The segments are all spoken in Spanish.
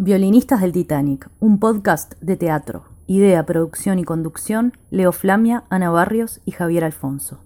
Violinistas del Titanic, un podcast de teatro. Idea, producción y conducción, Leo Flamia, Ana Barrios y Javier Alfonso.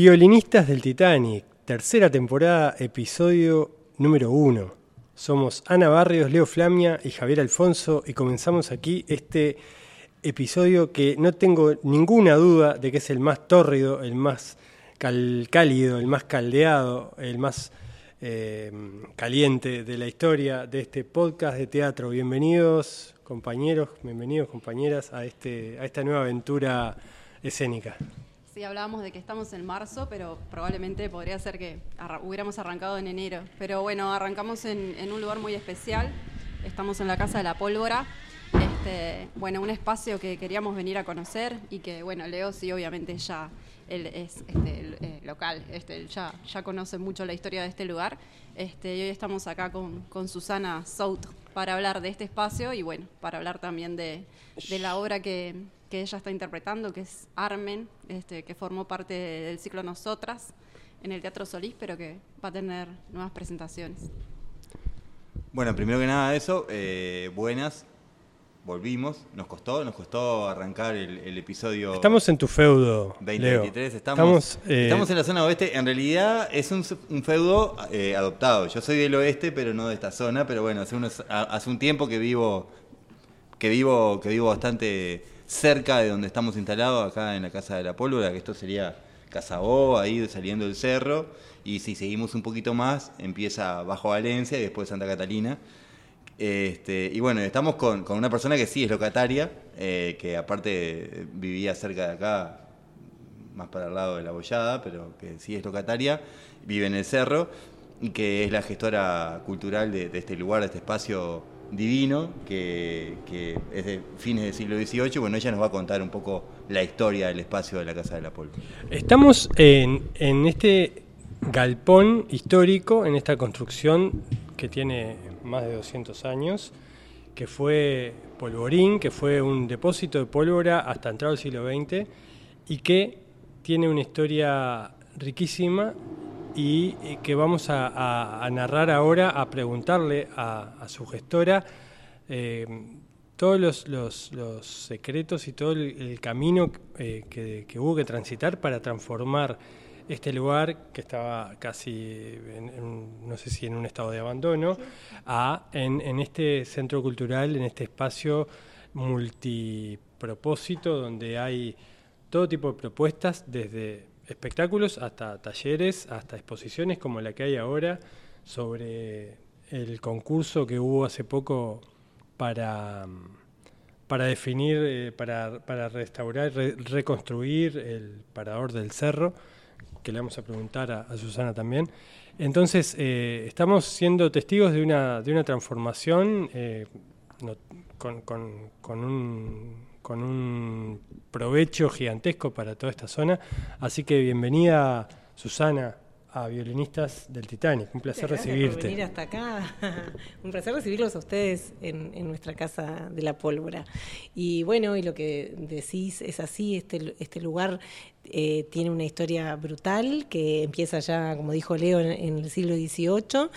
Violinistas del Titanic, tercera temporada, episodio número uno. Somos Ana Barrios, Leo Flamia y Javier Alfonso y comenzamos aquí este episodio que no tengo ninguna duda de que es el más tórrido, el más cálido, el más caldeado, el más eh, caliente de la historia de este podcast de teatro. Bienvenidos compañeros, bienvenidos compañeras a, este, a esta nueva aventura escénica. Sí, hablábamos de que estamos en marzo, pero probablemente podría ser que arra- hubiéramos arrancado en enero. Pero bueno, arrancamos en, en un lugar muy especial. Estamos en la Casa de la Pólvora. Este, bueno, un espacio que queríamos venir a conocer y que, bueno, Leo sí, obviamente ya él es este, el, eh, local, este, ya, ya conoce mucho la historia de este lugar. Este, y hoy estamos acá con, con Susana Sout para hablar de este espacio y, bueno, para hablar también de, de la obra que, que ella está interpretando, que es Armen, este, que formó parte del ciclo Nosotras en el Teatro Solís, pero que va a tener nuevas presentaciones. Bueno, primero que nada eso, eh, buenas, volvimos, nos costó, nos costó arrancar el, el episodio Estamos en tu feudo, 2023, Leo. estamos, eh, estamos en la zona oeste, en realidad es un, un feudo eh, adoptado, yo soy del oeste, pero no de esta zona, pero bueno, hace, unos, a- hace un tiempo que vivo, que vivo, que vivo bastante cerca de donde estamos instalados, acá en la Casa de la Pólvora, que esto sería Casabó, ahí saliendo del cerro, y si seguimos un poquito más, empieza Bajo Valencia y después Santa Catalina. Este, y bueno, estamos con, con una persona que sí es locataria, eh, que aparte vivía cerca de acá, más para el lado de la bollada, pero que sí es locataria, vive en el cerro y que es la gestora cultural de este lugar, de este espacio divino, que, es de fines del siglo XVIII. Bueno, ella nos va a contar un poco la historia del espacio de la Casa de la Pólvora. Estamos en, en este galpón histórico, en esta construcción que tiene más de 200 años, que fue polvorín, que fue un depósito de pólvora hasta entrado el siglo XX y que tiene una historia riquísima y, y que vamos a, narrar ahora, a preguntarle a, su gestora eh, todos los, secretos y todo el, camino eh, que, hubo que transitar para transformar este lugar que estaba casi, en- no sé si en un estado de abandono, a, en, en este centro cultural, en este espacio multipropósito donde hay todo tipo de propuestas, desde espectáculos hasta talleres, hasta exposiciones como la que hay ahora sobre el concurso que hubo hace poco para, para definir, eh, para, para restaurar, re- reconstruir el parador del cerro, que le vamos a preguntar a, Susana también. Entonces, eh, estamos siendo testigos de una, de una transformación eh, con, con- con un, con un provecho gigantesco para toda esta zona. Así que bienvenida, Susana, a Violinistas del Titanic. Un placer por recibirte. venir hasta acá. Un placer recibirlos a ustedes en, en nuestra casa de la pólvora. Y bueno, y lo que decís es así, este, este lugar eh, tiene una historia brutal que empieza ya, como dijo Leo, en, en el siglo XVIII.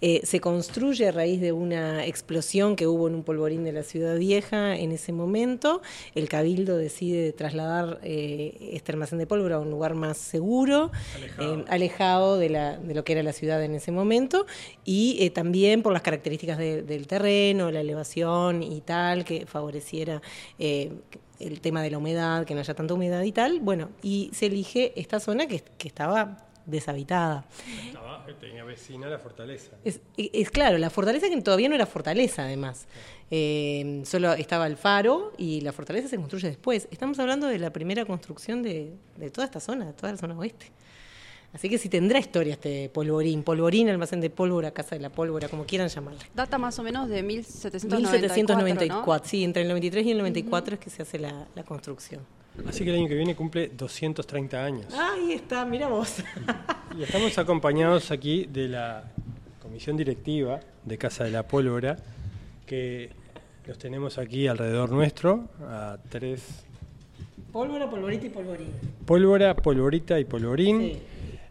Eh, se construye a raíz de una explosión que hubo en un polvorín de la ciudad vieja en ese momento. El cabildo decide trasladar eh, este almacén de pólvora a un lugar más seguro, Alejado. alejado de, la, de lo que era la ciudad en ese momento y también por las características de- del terreno, la elevación y tal, que favoreciera el tema de la humedad, que no haya tanta humedad y tal. Bueno, y se elige esta zona que, que estaba deshabitada. Estaba tenía vecina la fortaleza. Es, es, claro, la fortaleza que todavía no era fortaleza, además. Eh, solo estaba el faro y la fortaleza se construye después. Estamos hablando de la primera construcción de, de toda esta zona, de toda la zona oeste. Así que sí tendrá historia este polvorín, polvorín, almacén de pólvora, casa de la pólvora, como quieran llamarle. Data más o menos de 1794. 1794, sí, entre el 93 y el 94 es que se hace la, la, construcción. Así que el año que viene cumple 230 años. Ahí está, mira vos. y estamos acompañados aquí de la comisión directiva de Casa de la Pólvora, que los tenemos aquí alrededor nuestro, a tres... Pólvora, polvorita y polvorín. Pólvora, polvorita y polvorín. Sí.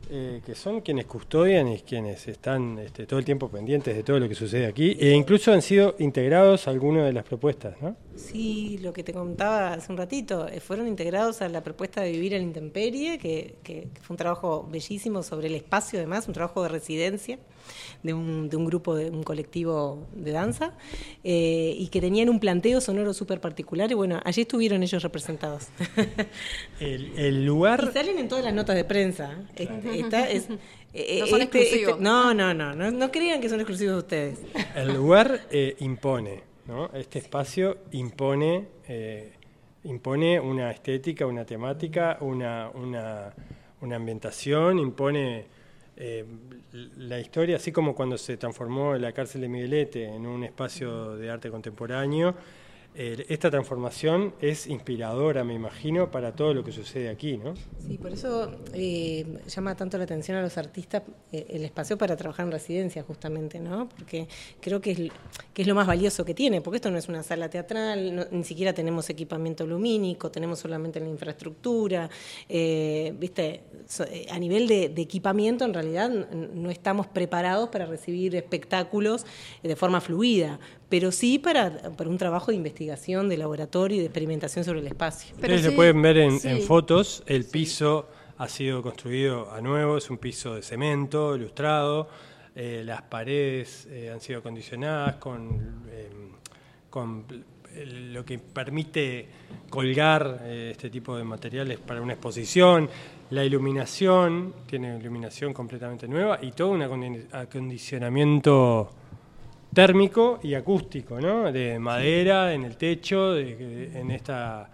Eh, que son quienes custodian y quienes están este, todo el tiempo pendientes de todo lo que sucede aquí, e incluso han sido integrados a alguna de las propuestas, ¿no? Sí, lo que te contaba hace un ratito, eh, fueron integrados a la propuesta de vivir en la intemperie, que, que, fue un trabajo bellísimo sobre el espacio, además, un trabajo de residencia de un, de un grupo, de un colectivo de danza, eh, y que tenían un planteo sonoro súper particular, y bueno, allí estuvieron ellos representados. El, el lugar... Y salen en todas las notas de prensa. Este, Esta es, no son este, exclusivos. este- no, no, no, no, no crean que son exclusivos de ustedes. El lugar eh, impone, ¿no? Este espacio impone, eh, impone una estética, una temática, una, una, una ambientación, impone eh, la historia, así como cuando se transformó la cárcel de Miguelete en un espacio de arte contemporáneo. Eh, esta transformación es inspiradora, me imagino, para todo lo que sucede aquí, ¿no? Sí, por eso eh, llama tanto la atención a los artistas eh, el espacio para trabajar en residencia, justamente, ¿no? Porque creo que es, lo más valioso que tiene, porque esto no es una sala teatral, no- ni siquiera tenemos equipamiento lumínico, tenemos solamente la infraestructura, eh, ¿viste? So- a nivel de, equipamiento, en realidad, no estamos preparados para recibir espectáculos de forma fluida, pero sí para, para un trabajo de investigación, de laboratorio y de experimentación sobre el espacio. Pero Ustedes sí, lo pueden ver en, sí. en fotos, el piso ha sido construido a nuevo, es un piso de cemento, ilustrado, eh, las paredes eh, han sido acondicionadas con, eh, con lo que permite colgar eh, este tipo de materiales para una exposición, la iluminación, tiene iluminación completamente nueva y todo un acondi- acondicionamiento térmico y acústico, ¿no? De madera en el techo, de- de- en esta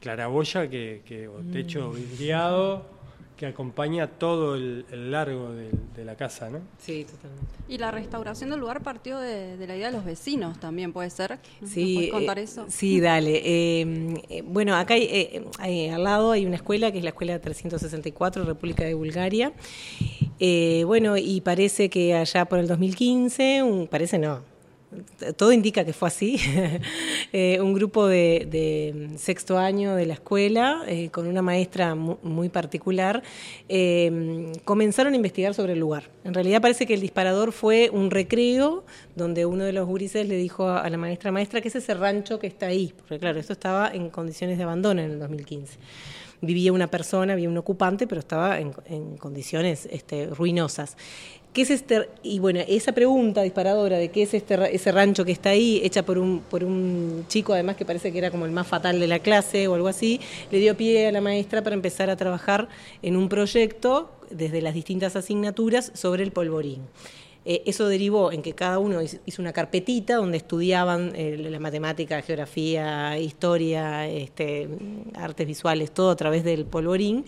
claraboya que, que- o techo vidriado que acompaña todo el, el largo de, la casa, ¿no? Sí, totalmente. Y la restauración del lugar partió de, de la idea de los vecinos también, puede ser. ¿Nos Sí, podés contar eh, eso? sí, dale. Eh, eh, bueno, acá hay, eh, hay- al lado hay una escuela que es la Escuela 364, República de Bulgaria. Eh, bueno, y parece que allá por el 2015, un- parece no, todo indica que fue así, eh, un grupo de, sexto año de la escuela, eh, con una maestra mu- muy particular, eh, comenzaron a investigar sobre el lugar. En realidad parece que el disparador fue un recreo donde uno de los gurises le dijo a, a la maestra, maestra, ¿qué es ese rancho que está ahí? Porque claro, esto estaba en condiciones de abandono en el 2015 vivía una persona, había un ocupante, pero estaba en, condiciones este, ruinosas. ¿Qué es este? Y bueno, esa pregunta disparadora de qué es este ese rancho que está ahí, hecha por un, por un chico además que parece que era como el más fatal de la clase o algo así, le dio pie a la maestra para empezar a trabajar en un proyecto desde las distintas asignaturas sobre el polvorín. Eh, eso derivó en que cada uno hizo una carpetita donde estudiaban eh, la matemática, geografía, historia, este, artes visuales, todo a través del polvorín.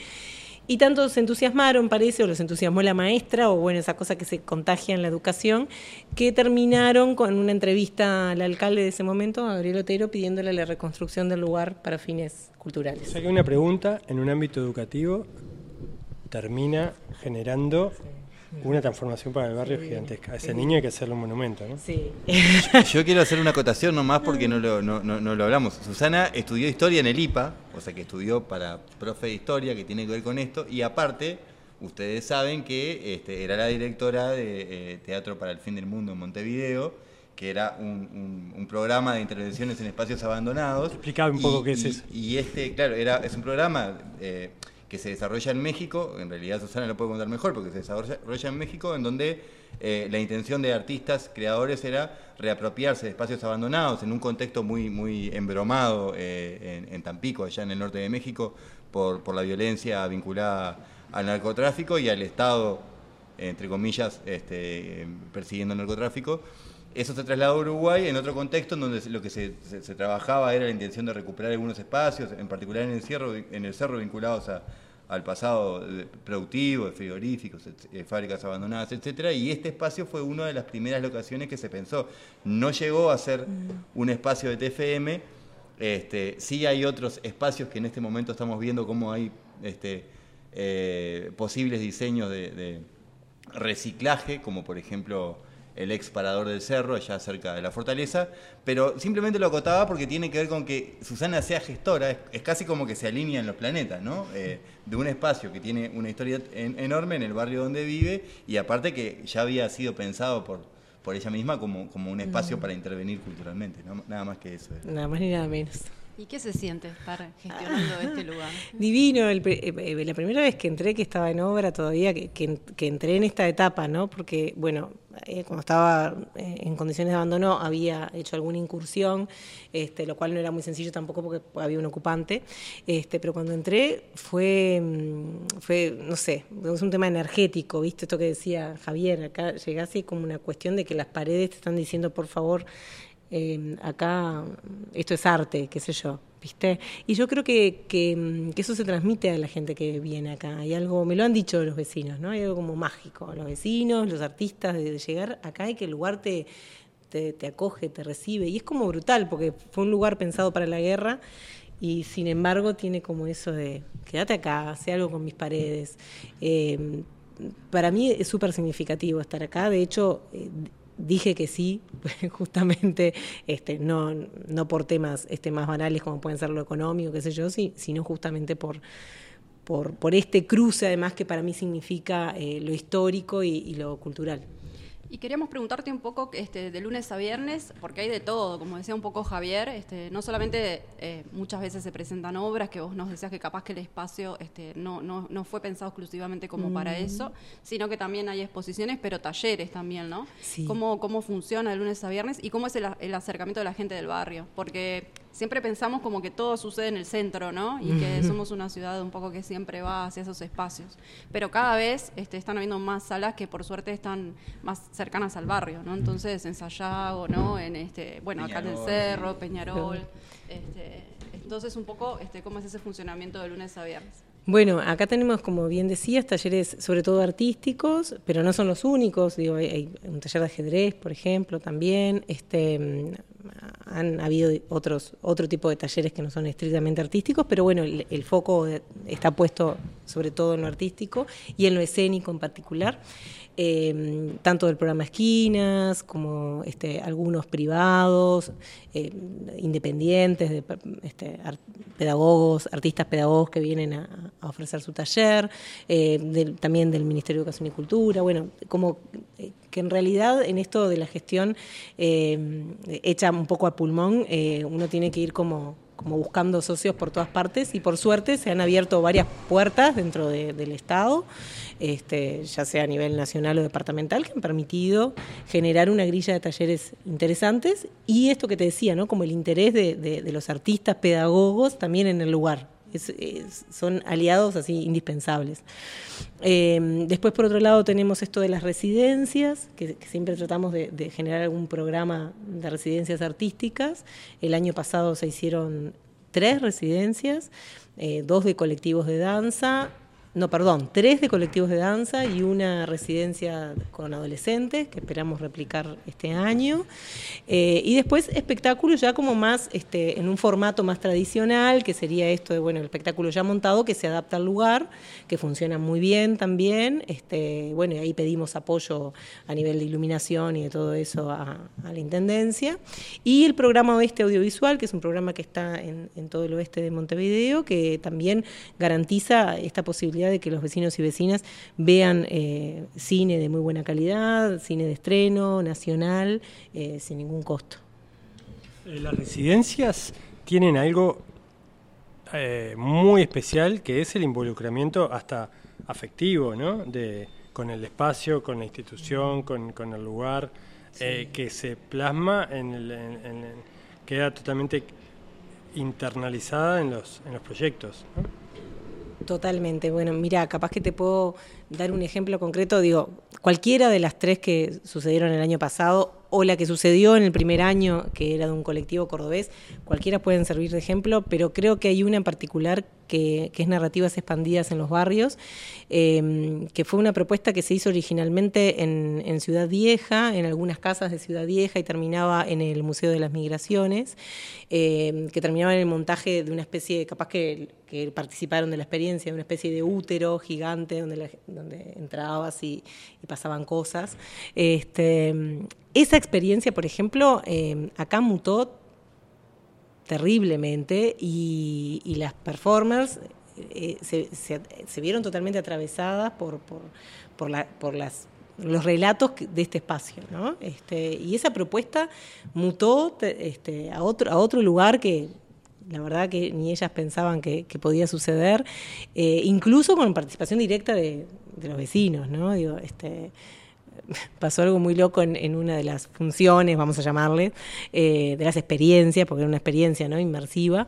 Y tanto se entusiasmaron, parece, o los entusiasmó la maestra, o bueno, esa cosa que se contagia en la educación, que terminaron con una entrevista al alcalde de ese momento, a Gabriel Otero, pidiéndole la reconstrucción del lugar para fines O culturales. sea que una pregunta en un ámbito educativo termina generando una transformación para el barrio gigantesca. A ese niño hay que hacerle un monumento, ¿no? Sí. Yo quiero hacer una acotación nomás porque no lo, no, no- no lo hablamos. Susana estudió historia en el IPA, o sea que estudió para profe de historia que tiene que ver con esto, y aparte, ustedes saben que este, era la directora de eh, Teatro para el Fin del Mundo en Montevideo, que era un, un- un programa de intervenciones en espacios abandonados. Explicame un poco Y- qué es y- eso. Y este, claro, era, es un programa eh, que se desarrolla en México, en realidad Susana lo puede contar mejor, porque se desarrolla en México, en donde eh, la intención de artistas, creadores, era reapropiarse de espacios abandonados en un contexto muy, muy embromado eh, en, Tampico, allá en el norte de México, por, por la violencia vinculada al narcotráfico y al Estado entre comillas, este, persiguiendo el narcotráfico. Eso se trasladó a Uruguay en otro contexto en donde lo que se, trabajaba era la intención de recuperar algunos espacios, en particular en el, cerro, en el cerro vinculados al pasado productivo, de frigoríficos, eh, fábricas abandonadas, etcétera, y este espacio fue una de las primeras locaciones que se pensó. No llegó a ser mm. un espacio de TFM, este, sí hay otros espacios que en este momento estamos viendo cómo hay este, eh, posibles diseños de reciclaje, como por ejemplo el ex parador del cerro, allá cerca de la fortaleza, pero simplemente lo acotaba porque tiene que ver con que Susana sea gestora, es, casi como que se alinean los planetas, ¿no? Eh, de un espacio que tiene una historia enorme en el barrio donde vive y aparte que ya había sido pensado por, por ella misma como, como un espacio mm. para intervenir culturalmente, nada más que eso. Nada más ni nada menos. ¿Y qué se siente estar gestionando este lugar? Divino, eh, eh, la primera vez que entré, que estaba en obra todavía, que, que, entré en esta etapa, ¿no? Porque, bueno, eh, cuando estaba en condiciones de abandono había hecho alguna incursión, este, lo cual no era muy sencillo tampoco porque había un ocupante, este, pero cuando entré fue, mm, fue, no sé, es un tema energético, ¿viste? Esto que decía Javier, acá llegase como una cuestión de que las paredes te están diciendo, por favor, eh, acá esto es arte, qué sé yo, ¿viste? Y yo creo que, que, eso se transmite a la gente que viene acá. Hay algo, me lo han dicho los vecinos, ¿no? Hay algo como mágico, los vecinos, los artistas, de, llegar acá y que el lugar te, te, acoge, te recibe. Y es como brutal, porque fue un lugar pensado para la guerra y sin embargo tiene como eso de, quédate acá, hace algo con mis paredes. Eh, para mí es súper significativo estar acá. De hecho, eh, dije que sí, justamente, este, no, no por temas este, más banales como pueden ser lo económico, qué sé yo, sí, sino justamente por, por, por este cruce, además, que para mí significa eh, lo histórico y lo cultural. Y queríamos preguntarte un poco este, de lunes a viernes, porque hay de todo, como decía un poco Javier, este, no solamente eh, muchas veces se presentan obras, que vos nos decías que capaz que el espacio este, no, no, no fue pensado exclusivamente como para mm. eso, sino que también hay exposiciones, pero talleres también, ¿no? ¿Cómo, ¿Cómo funciona de lunes a viernes y cómo es el, el acercamiento de la gente del barrio? Porque siempre pensamos como que todo sucede en el centro, ¿no? Y que somos una ciudad un poco que siempre va hacia esos espacios. Pero cada vez este, están habiendo más salas que por suerte están más cercanas al barrio, ¿no? Entonces en Sayago, ¿no? En este, bueno, acá en el Cerro, Peñarol. Este, entonces un poco este, cómo es ese funcionamiento de lunes a viernes. Bueno, acá tenemos, como bien decías, talleres sobre todo artísticos, pero no son los únicos. Digo, hay, un taller de ajedrez, por ejemplo, también. Este, han habido otros otro tipo de talleres que no son estrictamente artísticos, pero bueno, el, foco está puesto sobre todo en lo artístico y en lo escénico en particular. Eh, tanto del programa Esquinas como este, algunos privados, eh, independientes, de, este, pedagogos, artistas pedagogos que vienen a, ofrecer su taller, eh, también del Ministerio de Educación y Cultura, bueno, como que en realidad en esto de la gestión hecha un poco a pulmón, uno tiene que ir como como buscando socios por todas partes y por suerte se han abierto varias puertas dentro del Estado, este, ya sea a nivel nacional o departamental, que han permitido generar una grilla de talleres interesantes y esto que te decía, ¿no? como el interés de, los artistas, pedagogos también en el lugar. Son aliados así indispensables. Em, después, por otro lado, tenemos esto de las residencias, que, siempre tratamos de, generar algún programa de residencias artísticas. El año pasado se hicieron tres residencias, eh, dos de colectivos de danza, no, perdón, tres de colectivos de danza y una residencia con adolescentes que esperamos replicar este año. Eh, y después espectáculos ya como más, este, en un formato más tradicional, que sería esto de, bueno, el espectáculo ya montado, que se adapta al lugar, que funciona muy bien también. Este, bueno, y ahí pedimos apoyo a nivel de iluminación y de todo eso a, la Intendencia. Y el programa Oeste Audiovisual, que es un programa que está en, en todo el oeste de Montevideo, que también garantiza esta posibilidad de que los vecinos y vecinas vean eh, cine de muy buena calidad, cine de estreno, nacional, eh, sin ningún costo. Eh, las residencias tienen algo muy especial que es el involucramiento hasta afectivo, ¿no? De, con el espacio, con la institución, con, el lugar, que se plasma en, el, queda totalmente internalizada en los, en los proyectos. ¿no? Totalmente. Bueno, mira, capaz que te puedo dar un ejemplo concreto. Digo, cualquiera de las tres que sucedieron el año pasado o la que sucedió en el primer año, que era de un colectivo cordobés, cualquiera pueden servir de ejemplo, pero creo que hay una en particular que, es Narrativas Expandidas en los Barrios, em, que fue una propuesta que se hizo originalmente en, Ciudad Vieja, en algunas casas de Ciudad Vieja y terminaba en el Museo de las Migraciones, em, que terminaba en el montaje de una especie, capaz que, participaron de la experiencia, de una especie de útero gigante donde, donde entrabas y, pasaban cosas. Este, esa experiencia, por ejemplo, em, acá mutó terriblemente y, las performers eh, se, vieron totalmente atravesadas por, por, las los relatos de este espacio, ¿no? Este, y esa propuesta mutó este, a, otro, a otro lugar que la verdad que ni ellas pensaban que, podía suceder, eh, incluso con participación directa de, de los vecinos, ¿no? Digo, este, pasó algo muy loco en, una de las funciones, vamos a llamarle, eh, de las experiencias, porque era una experiencia ¿no? inmersiva,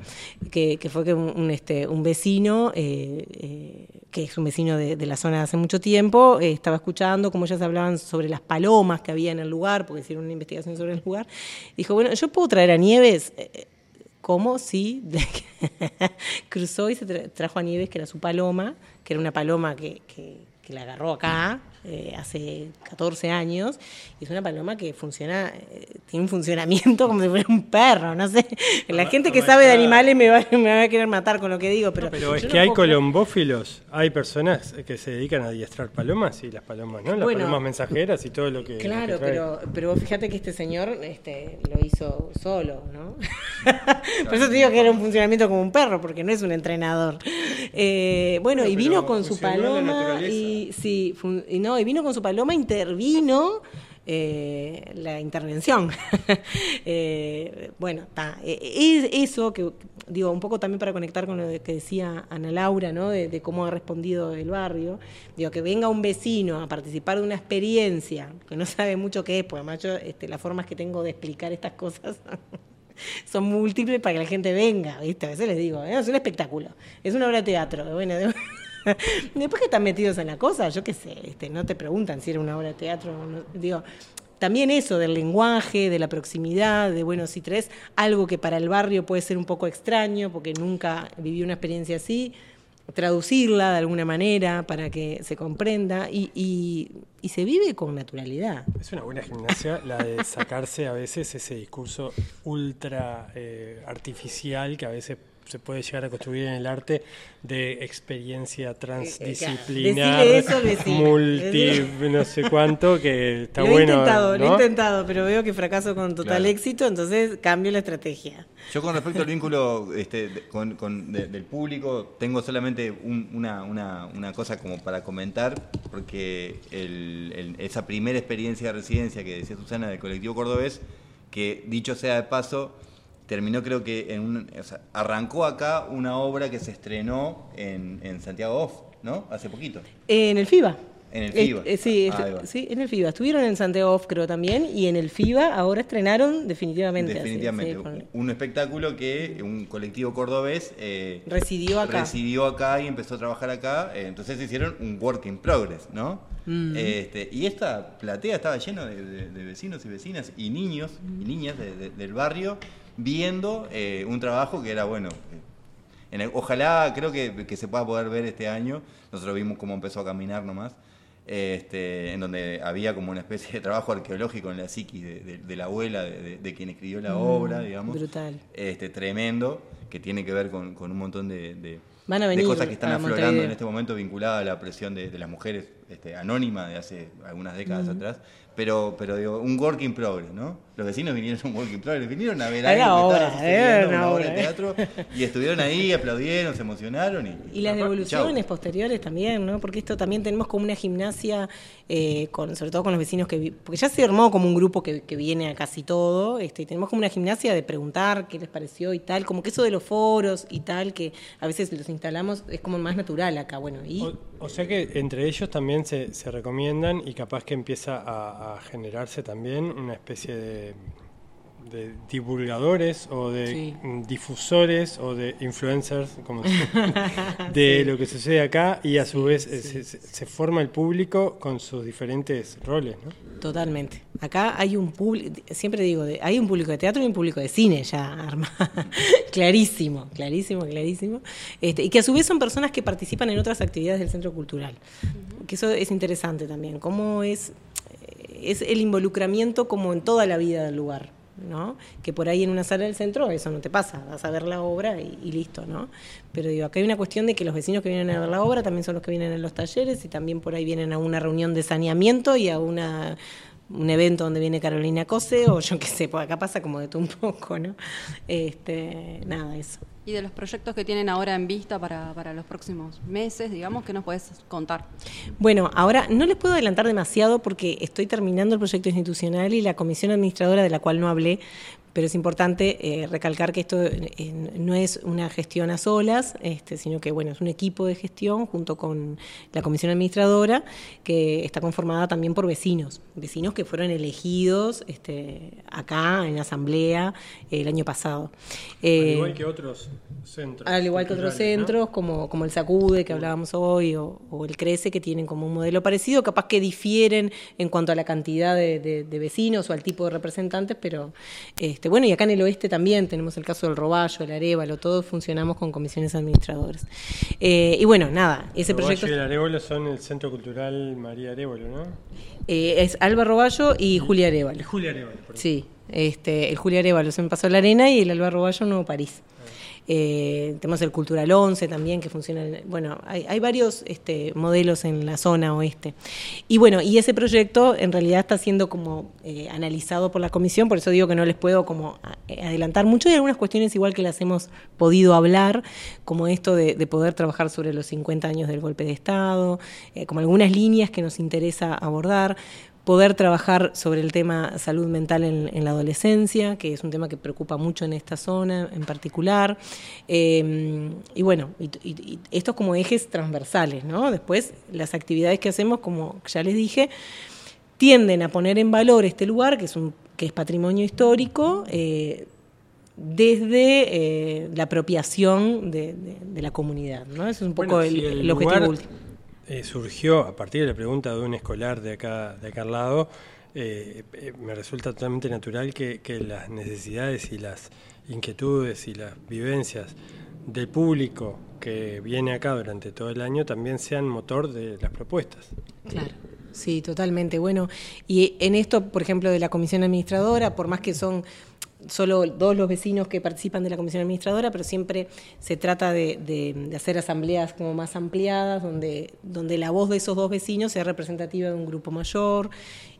que, fue que un, este, un vecino, eh, eh, que es un vecino de, la zona de hace mucho tiempo, estaba escuchando cómo ellas hablaban sobre las palomas que había en el lugar, porque hicieron una investigación sobre el lugar. Dijo, bueno, yo puedo traer a Nieves. ¿Cómo? Sí. Cruzó y se trajo a Nieves, que era su paloma, que era una paloma que, que, que la agarró acá, eh, hace 14 años y es una paloma que funciona, eh, tiene un funcionamiento como si fuera un perro, no sé. La gente que sabe de animales me va, me va, a querer matar con lo que digo, pero... pero es que hay colombófilos, hay personas que se dedican a adiestrar palomas y las palomas, ¿no? Las palomas mensajeras y todo lo que... Claro, pero, pero fíjate que este señor este, lo hizo solo, ¿no? Por eso te digo que era un funcionamiento como un perro, porque no es un entrenador. Eh, bueno, y vino con su paloma y sí, y no, y vino con su paloma, intervino eh, la intervención. Eh, bueno, está. E, eso que, digo, un poco también para conectar con lo que decía Ana Laura, ¿no? De, cómo ha respondido el barrio. Digo, que venga un vecino a participar de una experiencia que no sabe mucho qué es, pues además yo, este, las formas que tengo de explicar estas cosas. son múltiples para que la gente venga, ¿viste? A veces les digo, ¿eh? es un espectáculo, es una obra de teatro. Bueno, Después que están metidos en la cosa, yo qué sé, este, no te preguntan si era una obra de teatro. digo, también eso del lenguaje, de la proximidad, de bueno, si traes algo que para el barrio puede ser un poco extraño, porque nunca viví una experiencia así, traducirla de alguna manera para que se comprenda y, y, se vive con naturalidad. Es una buena gimnasia la de sacarse a veces ese discurso ultra eh, artificial que a veces se puede llegar a construir en el arte de experiencia transdisciplinar, multi, no sé cuánto, que está lo bueno. He intentado, Lo he intentado, pero veo que fracaso con total éxito, entonces cambio la estrategia. Yo con respecto al vínculo este, con, del público, tengo solamente una, una, una, cosa como para comentar, porque esa primera experiencia de residencia que decía Susana del colectivo cordobés, que dicho sea de paso, terminó creo que en un, o sea, arrancó acá una obra que se estrenó en, en Santiago Off, ¿no? Hace poquito. En el FIBA. En el FIBA. Eh, sí, ah, sí, en el FIBA. Estuvieron en Santiago Off, creo también, y en el FIBA ahora estrenaron definitivamente. Definitivamente. un espectáculo que un colectivo cordobés eh, residió acá. Residió acá y empezó a trabajar acá. Eh, entonces hicieron un work in progress, ¿no? Mm. Este, y esta platea estaba llena de, vecinos y vecinas y niños y niñas del barrio viendo eh, un trabajo que era bueno. En ojalá, creo que, que, se pueda poder ver este año. Nosotros vimos cómo empezó a caminar nomás. Este, en donde había como una especie de trabajo arqueológico en la psiquis de, la abuela, de, quien escribió la mm, obra, digamos. Brutal. Este, tremendo, que tiene que ver con, un montón de, Van a cosas que están aflorando en este momento vinculadas a la presión de, las mujeres este, anónima de hace algunas décadas atrás, pero, pero digo, un work in progress, ¿no? Los vecinos vinieron a un work in progress, vinieron a ver algo que una, obra de teatro y estuvieron ahí, aplaudieron, se emocionaron. Y, y las devoluciones posteriores también, ¿no? Porque esto también tenemos como una gimnasia, eh, con, sobre todo con los vecinos que... Porque ya se armó como un grupo que, que viene a casi todo, este, y tenemos como una gimnasia de preguntar qué les pareció y tal, como que eso de los foros y tal, que a veces los instalamos, es como más natural acá, bueno. Y... O, sea que entre ellos también se, se recomiendan y capaz que empieza a, generarse también una especie de, de divulgadores o de Sí. difusores o de influencers, como se- de lo que sucede acá y a su vez eh, se, se- se forma el público con sus diferentes roles, ¿no? Totalmente. Acá hay un público, siempre digo, de- hay un público de teatro y un público de cine ya armado. clarísimo, clarísimo, clarísimo. Este, y que a su vez son personas que participan en otras actividades del centro cultural. Que eso es interesante también. Cómo es, eh, es el involucramiento como en toda la vida del lugar. ¿No? Que por ahí en una sala del centro eso no te pasa, vas a ver la obra y, y listo, ¿no? Pero digo, acá hay una cuestión de que los vecinos que vienen a ver la obra también son los que vienen a los talleres y también por ahí vienen a una reunión de saneamiento y a una un evento donde viene Carolina Cose o yo qué sé, pues acá pasa como de todo un poco, ¿no? Este, nada, eso. Y de los proyectos que tienen ahora en vista para, para los próximos meses, digamos, ¿qué nos puedes contar? Bueno, ahora no les puedo adelantar demasiado porque estoy terminando el proyecto institucional y la comisión administradora de la cual no hablé, pero es importante eh, recalcar que esto eh, no es una gestión a solas, este, sino que bueno, es un equipo de gestión junto con la comisión administradora que está conformada también por vecinos, vecinos que fueron elegidos este, acá en asamblea el año pasado. Al Eh, igual que otros centros. al igual que otros centros, como, como el Sacude que hablábamos hoy, o, o el Crece, que tienen como un modelo parecido, capaz que difieren en cuanto a la cantidad de, de- de vecinos o al tipo de representantes, pero este, bueno, y acá en el oeste también tenemos el caso del Roballo, el Arevalo, todos funcionamos con comisiones administradoras. Eh, y bueno, nada, ese Roballo proyecto y el Arevalo son el Centro Cultural María Arevalo, ¿no? eh, es Alba Roballo y Julia Arevalo. Julia Arevalo, perdón. Sí, este, el Julia Arevalo se me pasó la arena y el Alba Roballo Nuevo París. Eh, tenemos el Cultural 11 también que funciona. en- Bueno, hay, varios este, modelos en la zona oeste. Y bueno, y ese proyecto en realidad está siendo como eh, analizado por la comisión, por eso digo que no les puedo como eh, adelantar mucho. Hay algunas cuestiones igual que las hemos podido hablar, como esto de, de poder trabajar sobre los 50 años del golpe de Estado, como algunas líneas que nos interesa abordar poder trabajar sobre el tema salud mental en, en la adolescencia, que es un tema que preocupa mucho en esta zona en particular. Eh, y bueno, y, y- y estos como ejes transversales, ¿no? Después, las actividades que hacemos, como ya les dije, tienden a poner en valor este lugar, que es, un, que es patrimonio histórico, eh, desde eh, la apropiación de, de- de la comunidad, ¿no? Ese es un poco Bueno, el, si el objetivo lugar, último. Eh, surgió a partir de la pregunta de un escolar de acá, de acá al lado. eh, eh, me resulta totalmente natural que, que las necesidades y las inquietudes y las vivencias del público que viene acá durante todo el año también sean motor de las propuestas. Claro, sí, totalmente. Bueno, y en esto, por ejemplo, de la comisión administradora, por más que son solo dos los vecinos que participan de la comisión administradora, pero siempre se trata de, hacer asambleas como más ampliadas, donde, donde la voz de esos dos vecinos sea representativa de un grupo mayor.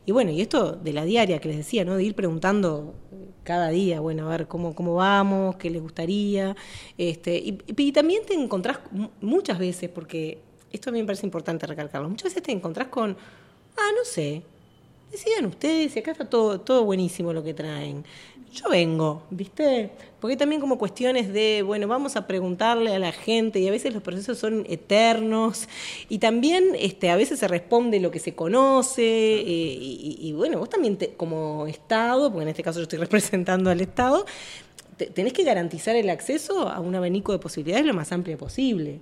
Y bueno, y esto de la diaria que les decía, ¿no? De ir preguntando cada día, bueno, a ver cómo, cómo vamos, qué les gustaría. Este, y, también te encontrás mu- muchas veces, porque esto a mí me parece importante recalcarlo, muchas veces te encontrás con, ah, no sé, decidan ustedes, acá está todo, todo buenísimo lo que traen. Yo vengo, ¿viste? Porque también como cuestiones de, bueno, vamos a preguntarle a la gente y a veces los procesos son eternos y también este, a veces se responde lo que se conoce eh, y bueno, vos también te- como Estado, porque en este caso yo estoy representando al Estado, te- tenés que garantizar el acceso a un abanico de posibilidades lo más amplio posible.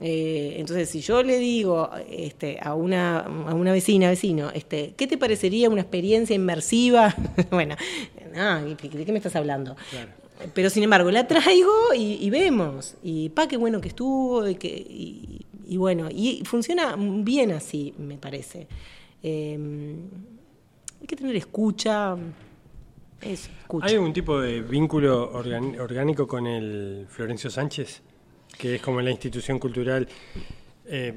Eh, entonces, si yo le digo este, a, una, a una vecina, vecino, este, ¿qué te parecería una experiencia inmersiva? bueno, no, ¿de qué me estás hablando? Pero sin embargo, la traigo y, y vemos. Y pa, qué bueno que estuvo. Y, que, y, y bueno, y funciona bien así, me parece. Eh, hay que tener escucha. Eso, escucha. ¿Hay algún tipo de vínculo orgánico con el Florencio Sánchez? Que es como la institución cultural eh,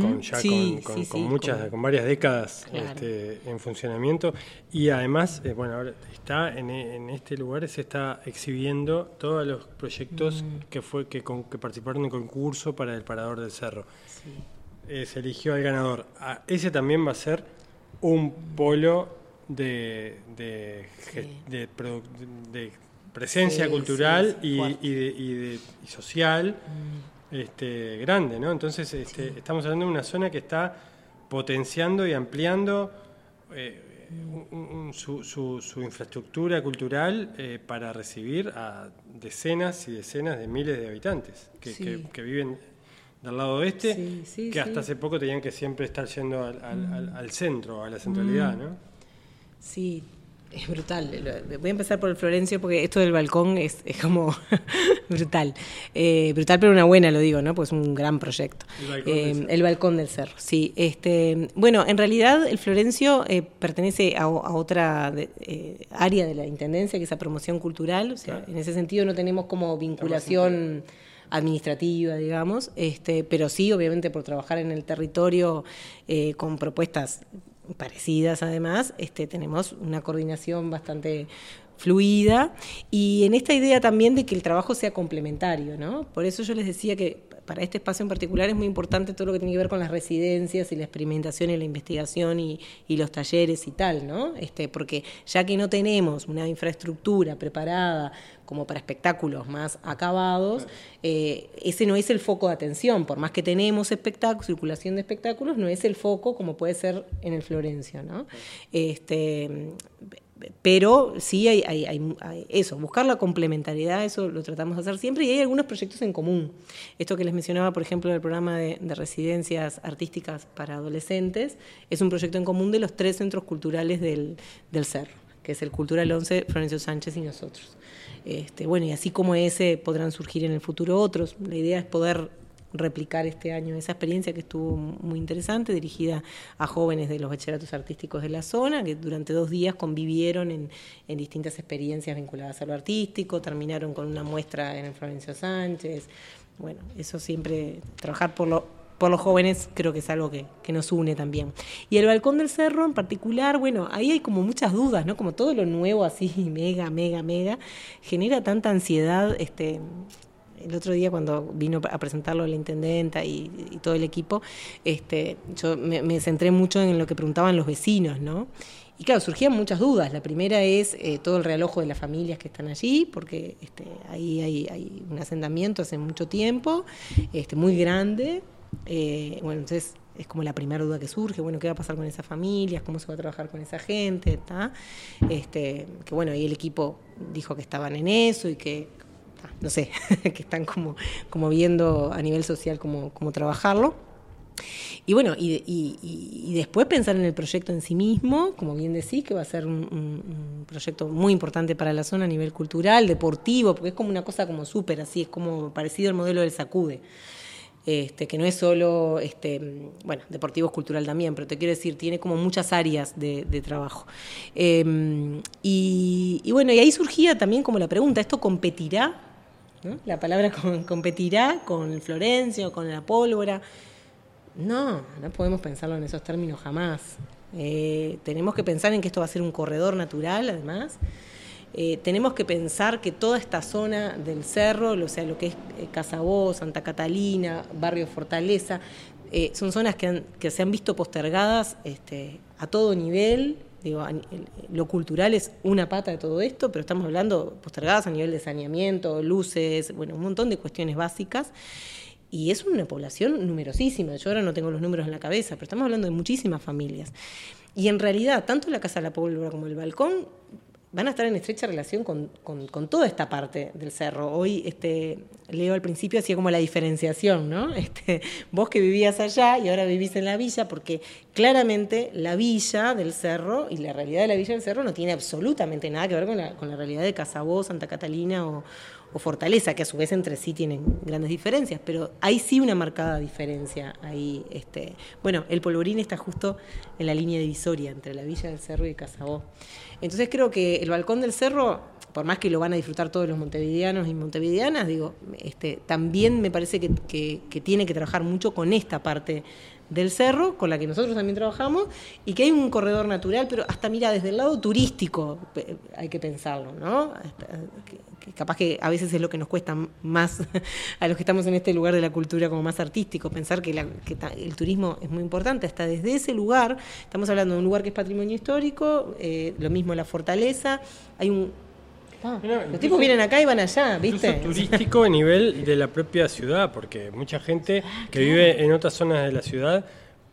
con ya Sí, con, con- sí, con sí, muchas, con- con varias décadas Claro. este, en funcionamiento. Y además, eh, bueno, ahora está en, en este lugar se está exhibiendo todos los proyectos que fue que, con- que participaron en el concurso para el Parador del Cerro. Eh, se eligió al ganador. Ah, ese también va a ser un polo de, de, de de presencia Sí, cultural sí, y, y de- y de- y social este, grande, ¿no? Entonces este, estamos hablando de una zona que está potenciando y ampliando eh, su, su, infraestructura cultural eh, para recibir a decenas y decenas de miles de habitantes que, que, viven del lado oeste, que hasta hace poco tenían que siempre estar yendo al, al, al centro, a la centralidad, mm. ¿no? Sí, es brutal. Voy a empezar por el Florencio porque esto del balcón es, como brutal. Eh, brutal, pero una buena, lo digo, ¿no? Pues un gran proyecto. El balcón, del, cerro, sí. Este, bueno, en realidad el Florencio eh, pertenece a, otra eh, área de la intendencia, que es la promoción cultural. O sea, en ese sentido no tenemos como vinculación administrativa, digamos, este, pero sí, obviamente, por trabajar en el territorio con propuestas parecidas además, este, tenemos una coordinación bastante fluida y en esta idea también de que el trabajo sea complementario, ¿no? Por eso yo les decía que para este espacio en particular es muy importante todo lo que tiene que ver con las residencias y la experimentación y la investigación y, los talleres y tal, ¿no? Este, porque ya que no tenemos una infraestructura preparada como para espectáculos más acabados, eh, ese no es el foco de atención, por más que tenemos espectáculos, circulación de espectáculos, no es el foco como puede ser en el Florencio, ¿no? Este, pero sí hay, hay, eso, buscar la complementariedad, eso lo tratamos de hacer siempre y hay algunos proyectos en común. Esto que les mencionaba, por ejemplo, del programa de, residencias artísticas para adolescentes, es un proyecto en común de los tres centros culturales del, del Cerro, que es el Cultural 11, Florencio Sánchez y nosotros. Este, bueno, y así como ese podrán surgir en el futuro otros. La idea es poder replicar este año esa experiencia que estuvo muy interesante, dirigida a jóvenes de los bachilleratos artísticos de la zona, que durante dos días convivieron en, distintas experiencias vinculadas a lo artístico, terminaron con una muestra en el Florencio Sánchez. Bueno, eso siempre, trabajar por lo, por los jóvenes creo que es algo que, que, nos une también. Y el balcón del cerro en particular, bueno, ahí hay como muchas dudas, ¿no? Como todo lo nuevo así, mega, mega, mega, genera tanta ansiedad, este, el otro día cuando vino a presentarlo la intendenta y, todo el equipo, este, yo me, centré mucho en lo que preguntaban los vecinos, ¿no? Y claro, surgían muchas dudas. La primera es eh, todo el realojo de las familias que están allí, porque este, ahí hay, un asentamiento hace mucho tiempo, este, muy grande. Eh, bueno, entonces es como la primera duda que surge, bueno, ¿qué va a pasar con esas familias? ¿Cómo se va a trabajar con esa gente? Este, que bueno, ahí el equipo dijo que estaban en eso y que no sé, que están como, como viendo a nivel social cómo, cómo trabajarlo. Y bueno, y, después pensar en el proyecto en sí mismo, como bien decís, que va a ser un, proyecto muy importante para la zona a nivel cultural, deportivo, porque es como una cosa como súper así, es como parecido al modelo del Sacude. Este, que no es solo, este, bueno, deportivo es cultural también, pero te quiero decir, tiene como muchas áreas de, trabajo. Em, y, y, bueno, y ahí surgía también como la pregunta, ¿esto competirá la palabra competirá con el Florencio, con la pólvora. No, no podemos pensarlo en esos términos jamás. Eh, tenemos que pensar en que esto va a ser un corredor natural, además. Eh, tenemos que pensar que toda esta zona del cerro, o sea, lo que es eh, Casabó, Santa Catalina, Barrio Fortaleza, son zonas que, que, se han visto postergadas este, a todo nivel Digo, lo cultural es una pata de todo esto, pero estamos hablando postergadas a nivel de saneamiento, luces, bueno, un montón de cuestiones básicas. Y es una población numerosísima. Yo ahora no tengo los números en la cabeza, pero estamos hablando de muchísimas familias. Y en realidad, tanto la Casa de la Pólvora como el Balcón van a estar en estrecha relación con, con, toda esta parte del cerro. Hoy este, Leo al principio hacía como la diferenciación, ¿no? Este, vos que vivías allá y ahora vivís en la villa, porque claramente la villa del cerro y la realidad de la villa del cerro no tiene absolutamente nada que ver con la, con la realidad de Casabó, Santa Catalina o, o Fortaleza, que a su vez entre sí tienen grandes diferencias, pero hay sí una marcada diferencia ahí. Este, bueno, el polvorín está justo en la línea divisoria entre la Villa del Cerro y Casabó. Entonces creo que el balcón del cerro, por más que lo van a disfrutar todos los montevideanos y montevideanas, digo, este, también me parece que, que tiene que trabajar mucho con esta parte del cerro, con la que nosotros también trabajamos, y que hay un corredor natural, pero hasta mira, desde el lado turístico hay que pensarlo, ¿no? Capaz que a veces es lo que nos cuesta más a los que estamos en este lugar de la cultura como más artístico, pensar que, el turismo es muy importante, hasta desde ese lugar, estamos hablando de un lugar que es patrimonio histórico, eh, lo mismo la fortaleza, hay un Ah, los tipos vienen acá y van allá, ¿viste? turístico a nivel de la propia ciudad, porque mucha gente que vive en otras zonas de la ciudad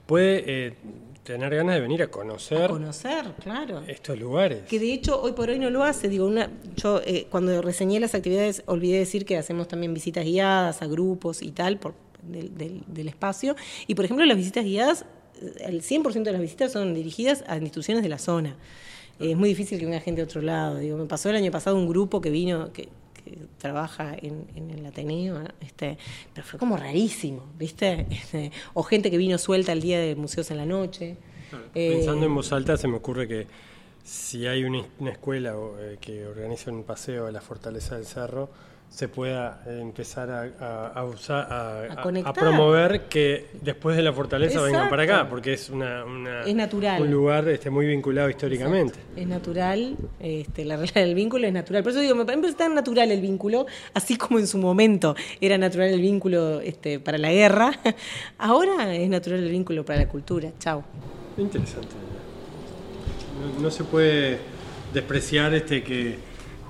puede eh, tener ganas de venir a conocer Conocer, claro. estos lugares. Que de hecho hoy por hoy no lo hace. Digo, una, yo eh, cuando reseñé las actividades olvidé decir que hacemos también visitas guiadas a grupos y tal por, del, del- del espacio. Y por ejemplo, las visitas guiadas, eh, el 100% de las visitas son dirigidas a instituciones de la zona. Es muy difícil que venga gente de otro lado. Digo, me pasó el año pasado un grupo que vino, que, que trabaja en, en el Ateneo, este, pero fue como rarísimo, ¿viste? Este, o gente que vino suelta el día de Museos en la Noche. Eh, Pensando en voz alta, se me ocurre que si hay una, una escuela o, eh, que organiza un paseo a la Fortaleza del Cerro, se pueda eh, empezar a, a- a usar, a, promover que después de la Fortaleza vengan para acá, porque es, una, una- Es natural. un lugar este, muy vinculado históricamente. Es natural, este, la regla del vínculo es natural. Por eso digo, me parece tan natural el vínculo, así como en su momento era natural el vínculo este, para la guerra, ahora es natural el vínculo para la cultura. Chao. Interesante. No, no se puede despreciar este que,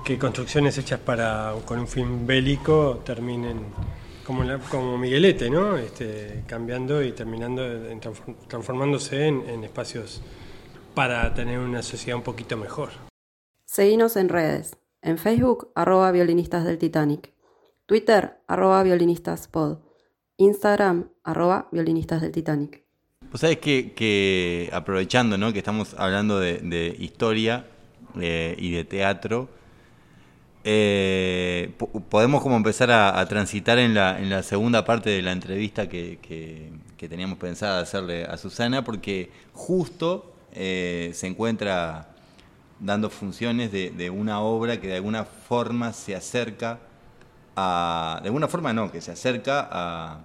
que construcciones hechas para con un fin bélico terminen como, la- como Miguelete, ¿no? Este, cambiando y terminando en transformándose en, en espacios para tener una sociedad un poquito mejor. Seguinos en redes. En Facebook, arroba violinistas del Titanic. Twitter, arroba violinistas-pod. Instagram, arroba violinistas del Titanic. Vos sabés que, que aprovechando ¿no? que estamos hablando de, de historia eh, y de teatro, eh, po- podemos como empezar a, transitar en la, segunda parte de la entrevista que, teníamos pensada hacerle a Susana, porque justo eh, se encuentra dando funciones de, una obra que de alguna forma se acerca a... De alguna forma no, que se acerca a,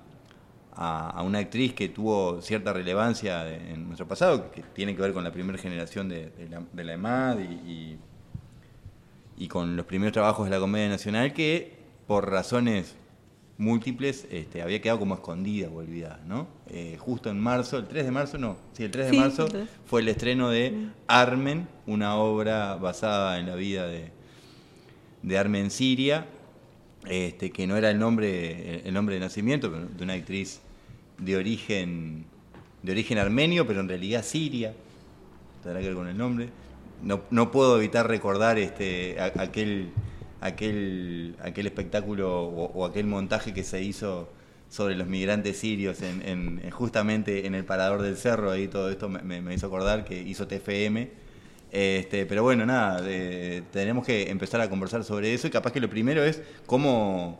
a, una actriz que tuvo cierta relevancia en nuestro pasado, que tiene que ver con la primera generación de, la, la EMAD y- y con los primeros trabajos de la Comedia Nacional, que por razones múltiples este, había quedado como escondida o olvidada, ¿no? Eh, justo en marzo, el 3 de marzo, no, sí, el 3 de Sí, marzo el 3. fue el estreno de Armen, una obra basada en la vida de, de Armen Siria, este, que no era el nombre, el nombre de nacimiento, pero de una actriz de origen, de origen armenio, pero en realidad siria, tendrá que ver con el nombre. No, no puedo evitar recordar este, aquel, aquel, aquel espectáculo o, aquel montaje que se hizo sobre los migrantes sirios en, en- en- justamente en el parador del cerro, ahí todo esto me, hizo acordar que hizo TFM. Este, pero bueno, nada, tenemos que empezar a conversar sobre eso y capaz que lo primero es cómo,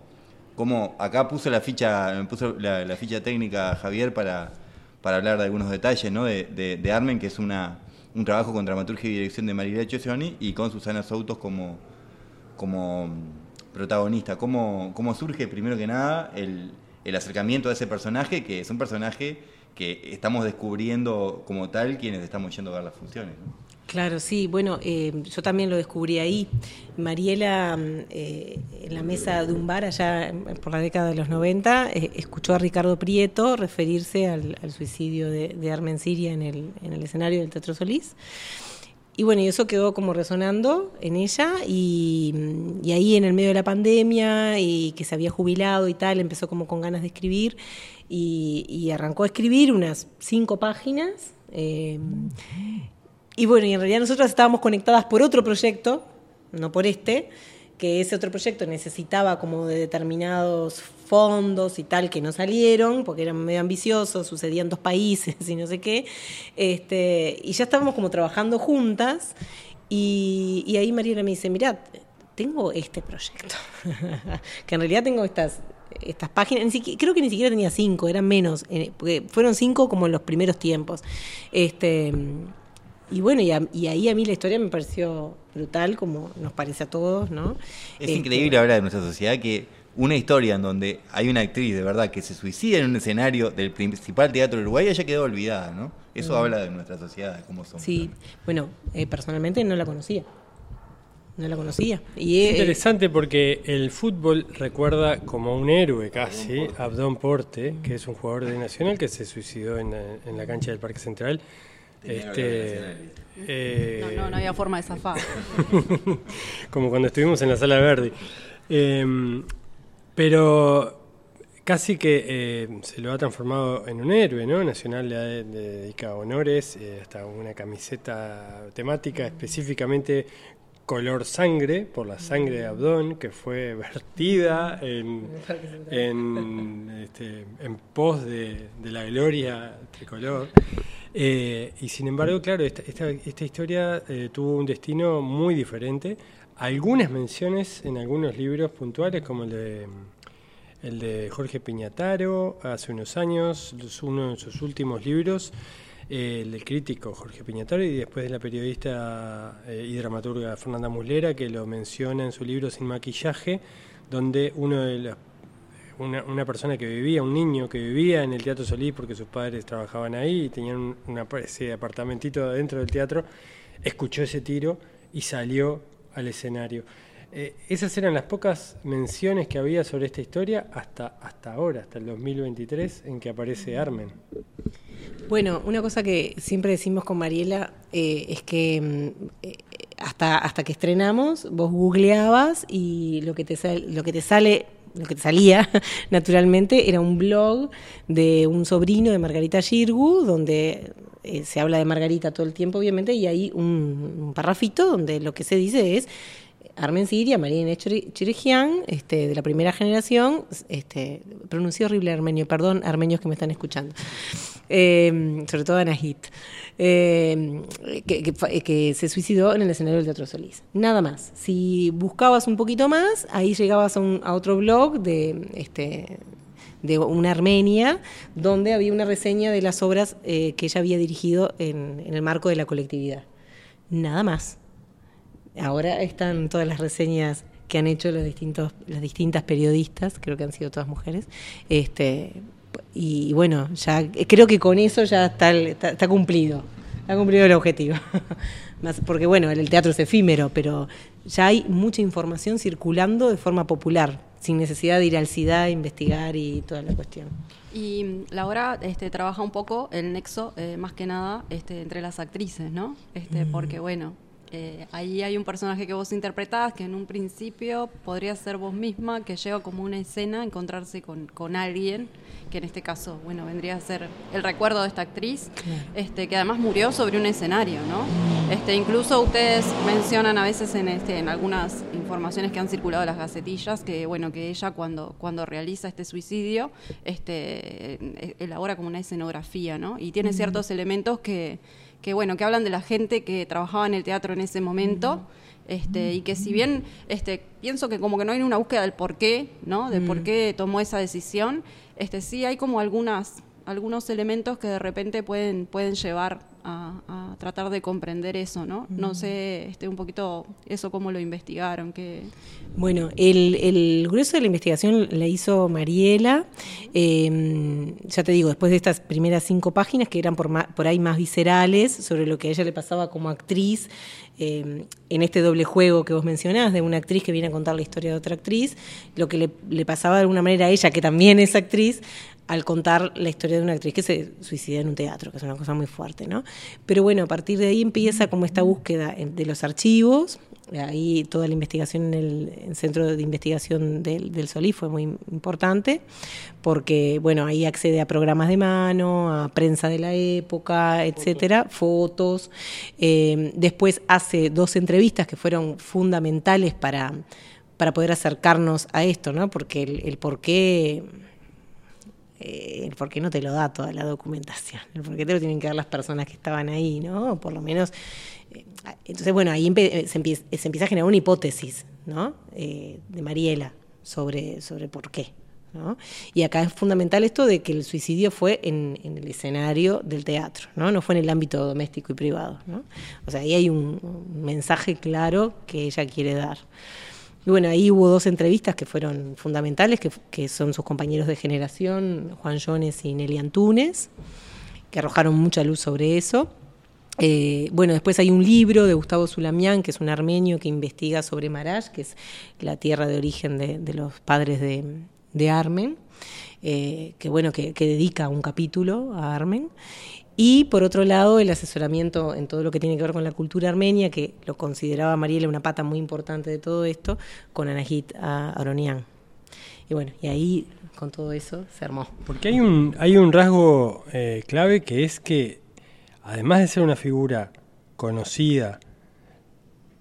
cómo acá puso la ficha, puso la ficha técnica Javier para, para hablar de algunos detalles ¿no? de, de- de Armen, que es una, un trabajo con dramaturgia y dirección de María Chesioni y con Susana Soutos como, como protagonista. ¿Cómo, cómo surge primero que nada el, el acercamiento a ese personaje, que es un personaje que estamos descubriendo como tal quienes estamos yendo a ver las funciones? Claro, sí, bueno, eh, yo también lo descubrí ahí. Mariela, eh, en la mesa de un bar allá por la década de los 90, eh, escuchó a Ricardo Prieto referirse al, suicidio de, de Armen Siria en el, en el escenario del Teatro Solís. Y bueno, y eso quedó como resonando en ella y, y ahí en el medio de la pandemia y que se había jubilado y tal, empezó como con ganas de escribir y, arrancó a escribir unas cinco páginas. eh, y bueno, y en realidad nosotras estábamos conectadas por otro proyecto, no por este, que ese otro proyecto necesitaba como de determinados fondos y tal que no salieron, porque eran medio ambiciosos, sucedían dos países y no sé qué. Este, y ya estábamos como trabajando juntas, y, y ahí Mariela me dice, mirá, tengo este proyecto, que en realidad tengo estas estas páginas, ni siquiera- creo que ni siquiera tenía cinco, eran menos, eh, porque fueron cinco como en los primeros tiempos. Este, y bueno, y, a- y ahí a mí la historia me pareció brutal, como nos parece a todos, ¿no? Es Este, increíble hablar de nuestra sociedad que una historia en donde hay una actriz de verdad que se suicida en un escenario del principal teatro de Uruguay haya quedado olvidada, ¿no? Eso habla de nuestra sociedad, de cómo somos. Mm. Sí, bueno, eh, personalmente no la conocía. No la conocía. Y Es eh, interesante porque el fútbol recuerda como un héroe casi a Abdón Porte, que es un jugador de Nacional que se suicidó en la, en la cancha del Parque Central. Este, eh, No, no, no había forma de zafar. como cuando estuvimos en la sala verde. Eh, pero casi que eh, se lo ha transformado en un héroe, ¿no? Nacional le, dedica honores, eh, hasta una camiseta temática específicamente color sangre, por la sangre de Abdón, que fue vertida en, este, en, pos de, la gloria tricolor. Eh, y sin embargo, claro, esta, esta, historia eh, tuvo un destino muy diferente. Algunas menciones en algunos libros puntuales, como el de, el de Jorge Piñataro, hace unos años, uno de sus últimos libros, el crítico Jorge Piñataro y después de la periodista eh, y dramaturga Fernanda Muslera, que lo menciona en su libro Sin maquillaje, donde uno de una, una, persona que vivía, un niño que vivía en el Teatro Solís porque sus padres trabajaban ahí y tenían una, ese apartamentito dentro del teatro, escuchó ese tiro y salió al escenario. Eh, esas eran las pocas menciones que había sobre esta historia hasta, hasta ahora, hasta el 2023, en que aparece Armen. Bueno, una cosa que siempre decimos con Mariela eh, es que mm, eh, hasta, hasta que estrenamos, vos googleabas y lo que te, lo que te sale lo que te salía naturalmente era un blog de un sobrino de Margarita Girgu, donde se habla de Margarita todo el tiempo, obviamente, y hay un, un parrafito donde lo que se dice es Armen Siria, María Inés Chirigian, este, de la primera generación, este, pronuncié horrible armenio, perdón, armenios que me están escuchando, em, sobre todo Anahit, eh, que, se suicidó en el escenario del Teatro Solís. Nada más. Si buscabas un poquito más, ahí llegabas a, otro blog de... Este, de una Armenia, donde había una reseña de las obras eh, que ella había dirigido en el marco de la colectividad. Nada más. Ahora están todas las reseñas que han hecho los distintos, las distintas periodistas, creo que han sido todas mujeres, este, y bueno, ya creo que con eso ya está, está, cumplido, ha cumplido el objetivo. Más, porque bueno, el teatro es efímero, pero ya hay mucha información circulando de forma popular, sin necesidad de ir al SIDA a investigar y toda la cuestión. Y Laura este, trabaja un poco el nexo, eh, más que nada, este, entre las actrices, ¿no? Este, mm. Porque bueno, eh, ahí hay un personaje que vos interpretás que en un principio podría ser vos misma, que llega como una escena a encontrarse con, con alguien, que en este caso, bueno, vendría a ser el recuerdo de esta actriz, este, que además murió sobre un escenario, ¿no? Este, incluso ustedes mencionan a veces en, este, en algunas informaciones que han circulado en las gacetillas, que bueno, que ella cuando, cuando realiza este suicidio, este, eh, elabora como una escenografía, ¿no? Y tiene ciertos elementos que que bueno, que hablan de la gente que trabajaba en el teatro en ese momento. Este, y que si bien este, pienso que como que no hay una búsqueda del por qué, ¿no? De por qué tomó esa decisión, este, sí hay como algunas, algunos elementos que de repente pueden, pueden llevar a, tratar de comprender eso, ¿no? No sé este, un poquito eso cómo lo investigaron. Que... Bueno, el, grueso de la investigación la hizo Mariela, em, ya te digo, después de estas primeras cinco páginas que eran por, por ahí más viscerales sobre lo que a ella le pasaba como actriz, em, en este doble juego que vos mencionás, de una actriz que viene a contar la historia de otra actriz, lo que le, le, pasaba de alguna manera a ella, que también es actriz, al contar la historia de una actriz que se suicida en un teatro, que es una cosa muy fuerte, ¿no? Pero bueno, a partir de ahí empieza como esta búsqueda de los archivos, ahí toda la investigación en el, Centro de Investigación del, del, Solí fue muy importante, porque bueno, ahí accede a programas de mano, a prensa de la época, etcétera, fotos. Eh, después hace dos entrevistas que fueron fundamentales para, para poder acercarnos a esto, ¿no? Porque el, el por qué eh, por qué no te lo da toda la documentación, el por qué te lo tienen que dar las personas que estaban ahí, ¿no? Por lo menos. Eh, entonces, bueno, ahí eh, se, empieza, a generar una hipótesis, ¿no? de Mariela sobre, sobre por qué. ¿no? Y acá es fundamental esto de que el suicidio fue en, el escenario del teatro, ¿no? no fue en el ámbito doméstico y privado. ¿no? O sea, ahí hay un mensaje claro que ella quiere dar. Y bueno, ahí hubo dos entrevistas que fueron fundamentales, que, son sus compañeros de generación, Juan Jones y Nelly Antunes, que arrojaron mucha luz sobre eso. Eh, bueno, después hay un libro de Gustavo Zulamián, que es un armenio que investiga sobre Marash, que es la tierra de origen de, los padres de, Armen, eh, que bueno, que, dedica un capítulo a Armen. Y por otro lado, el asesoramiento en todo lo que tiene que ver con la cultura armenia, que lo consideraba Mariela una pata muy importante de todo esto, con Anahit Aronian. y bueno, y ahí con todo eso se armó. Porque hay un, hay un rasgo eh, clave que es que, además de ser una figura conocida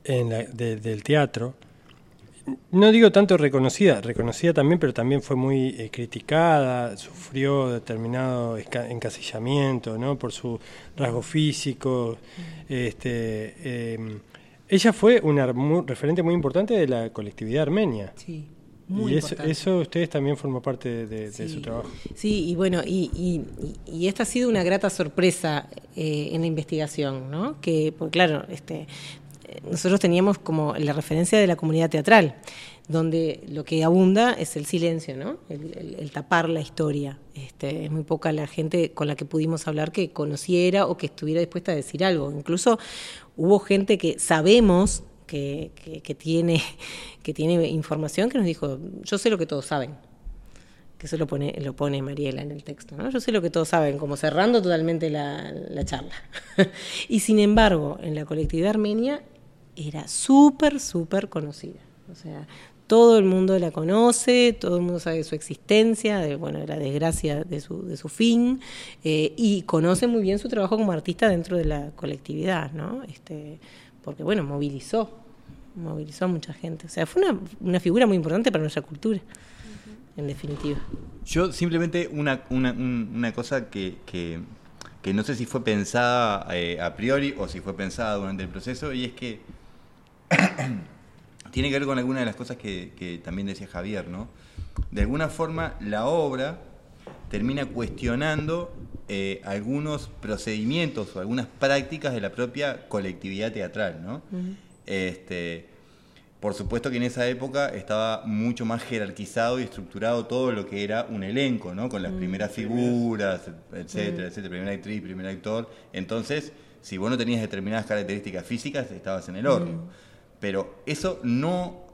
en la, de- del teatro, no digo tanto reconocida, reconocida también, pero también fue muy eh, criticada, sufrió determinado encasillamiento, ¿no? Por su rasgo físico. Este, eh, ella fue una mu- referente muy importante de la colectividad armenia. Sí, y eso, eso ustedes también forman parte de, de- de Sí. su trabajo. Sí, y bueno, y, y- y- esta ha sido una grata sorpresa eh, en la investigación, ¿no? Que, porque claro, este, nosotros teníamos como la referencia de la comunidad teatral, donde lo que abunda es el silencio. El, tapar la historia. Este, es muy poca la gente con la que pudimos hablar que conociera o que estuviera dispuesta a decir algo. Incluso hubo gente que sabemos que tiene información que nos dijo, yo sé lo que todos saben que eso lo pone, lo pone Mariela en el texto, ¿no? Yo sé lo que todos saben, como cerrando totalmente la, la charla. y sin embargo, en la colectividad armenia era súper, súper conocida. O sea, todo el mundo la conoce, todo el mundo sabe de su existencia, de bueno, de la desgracia de su, de su fin, eh, y conoce muy bien su trabajo como artista dentro de la colectividad, ¿no? Este, porque bueno, movilizó, movilizó a mucha gente. O sea, fue una, una figura muy importante para nuestra cultura, en definitiva. Yo simplemente una, una, un- una cosa que, que, que no sé si fue pensada eh, a priori o si fue pensada durante el proceso, y es que tiene que ver con alguna de las cosas que, que también decía Javier, ¿no? De alguna forma, la obra termina cuestionando eh, algunos procedimientos o algunas prácticas de la propia colectividad teatral, ¿no? este, por supuesto que en esa época estaba mucho más jerarquizado y estructurado todo lo que era un elenco, ¿no? Con las primeras figuras, etcétera, etcétera, primera actriz, primer actor. Entonces, si vos no tenías determinadas características físicas, estabas en el horno. Pero eso no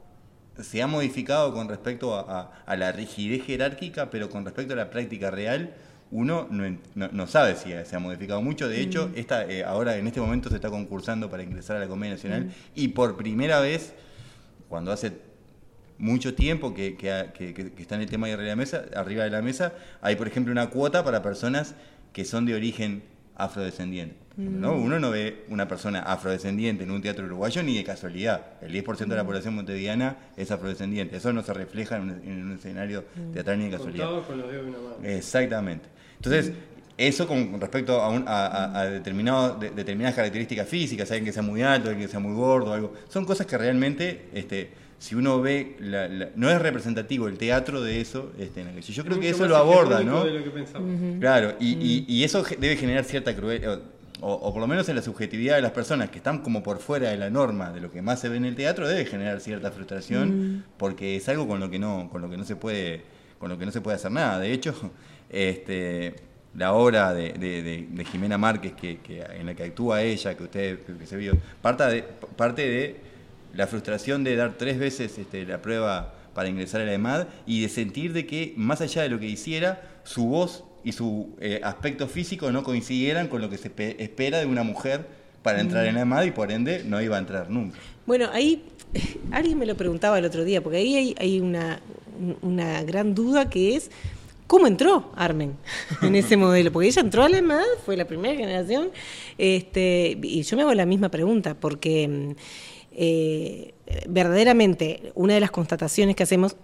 se ha modificado con respecto a, a- a la rigidez jerárquica, pero con respecto a la práctica real, uno no, no- no sabe si se ha modificado mucho. De hecho, esta, eh, ahora en este momento se está concursando para ingresar a la Comedia Nacional y por primera vez, cuando hace mucho tiempo que, que, está en el tema arriba de, la mesa, arriba de la mesa, hay por ejemplo una cuota para personas que son de origen afrodescendiente. ¿no? Uno no ve una persona afrodescendiente en un teatro uruguayo ni de casualidad. El 10% de la población montevideana es afrodescendiente. Eso no se refleja en un, en un escenario teatral ni de casualidad. Contado con los dedos de una mano. Exactamente. Entonces, eso con respecto a, un- a- a- a determinado- de- determinadas características físicas, alguien que sea muy alto, alguien que sea muy gordo, algo, son cosas que realmente, este, si uno ve, la- la- no es representativo el teatro de eso. Este, en aquello. yo creo que eso lo aborda, ¿no? de lo que pensamos. Claro, y, y- y eso debe generar cierta crueldad, o, o por lo menos en la subjetividad de las personas que están como por fuera de la norma de lo que más se ve en el teatro, debe generar cierta frustración, porque es algo con lo que no, con lo que no se puede, con lo que no se puede hacer nada. De hecho, este, la obra de, de- de- de Jimena Márquez que, que- en la que actúa ella, que usted que se vio, parta de- parte de la frustración de dar tres veces este, la prueba para ingresar a la EMAD y de sentir de que más allá de lo que hiciera, su voz y su eh, aspecto físico no coincidieran con lo que se pe- espera de una mujer para entrar en la EMAD y por ende no iba a entrar nunca. Bueno, ahí alguien me lo preguntaba el otro día, porque ahí hay, hay una, una gran duda que es cómo entró Armen en ese modelo, porque ella entró a la EMAD, fue la primera generación, este, y yo me hago la misma pregunta, porque mm, eh, verdaderamente una de las constataciones que hacemos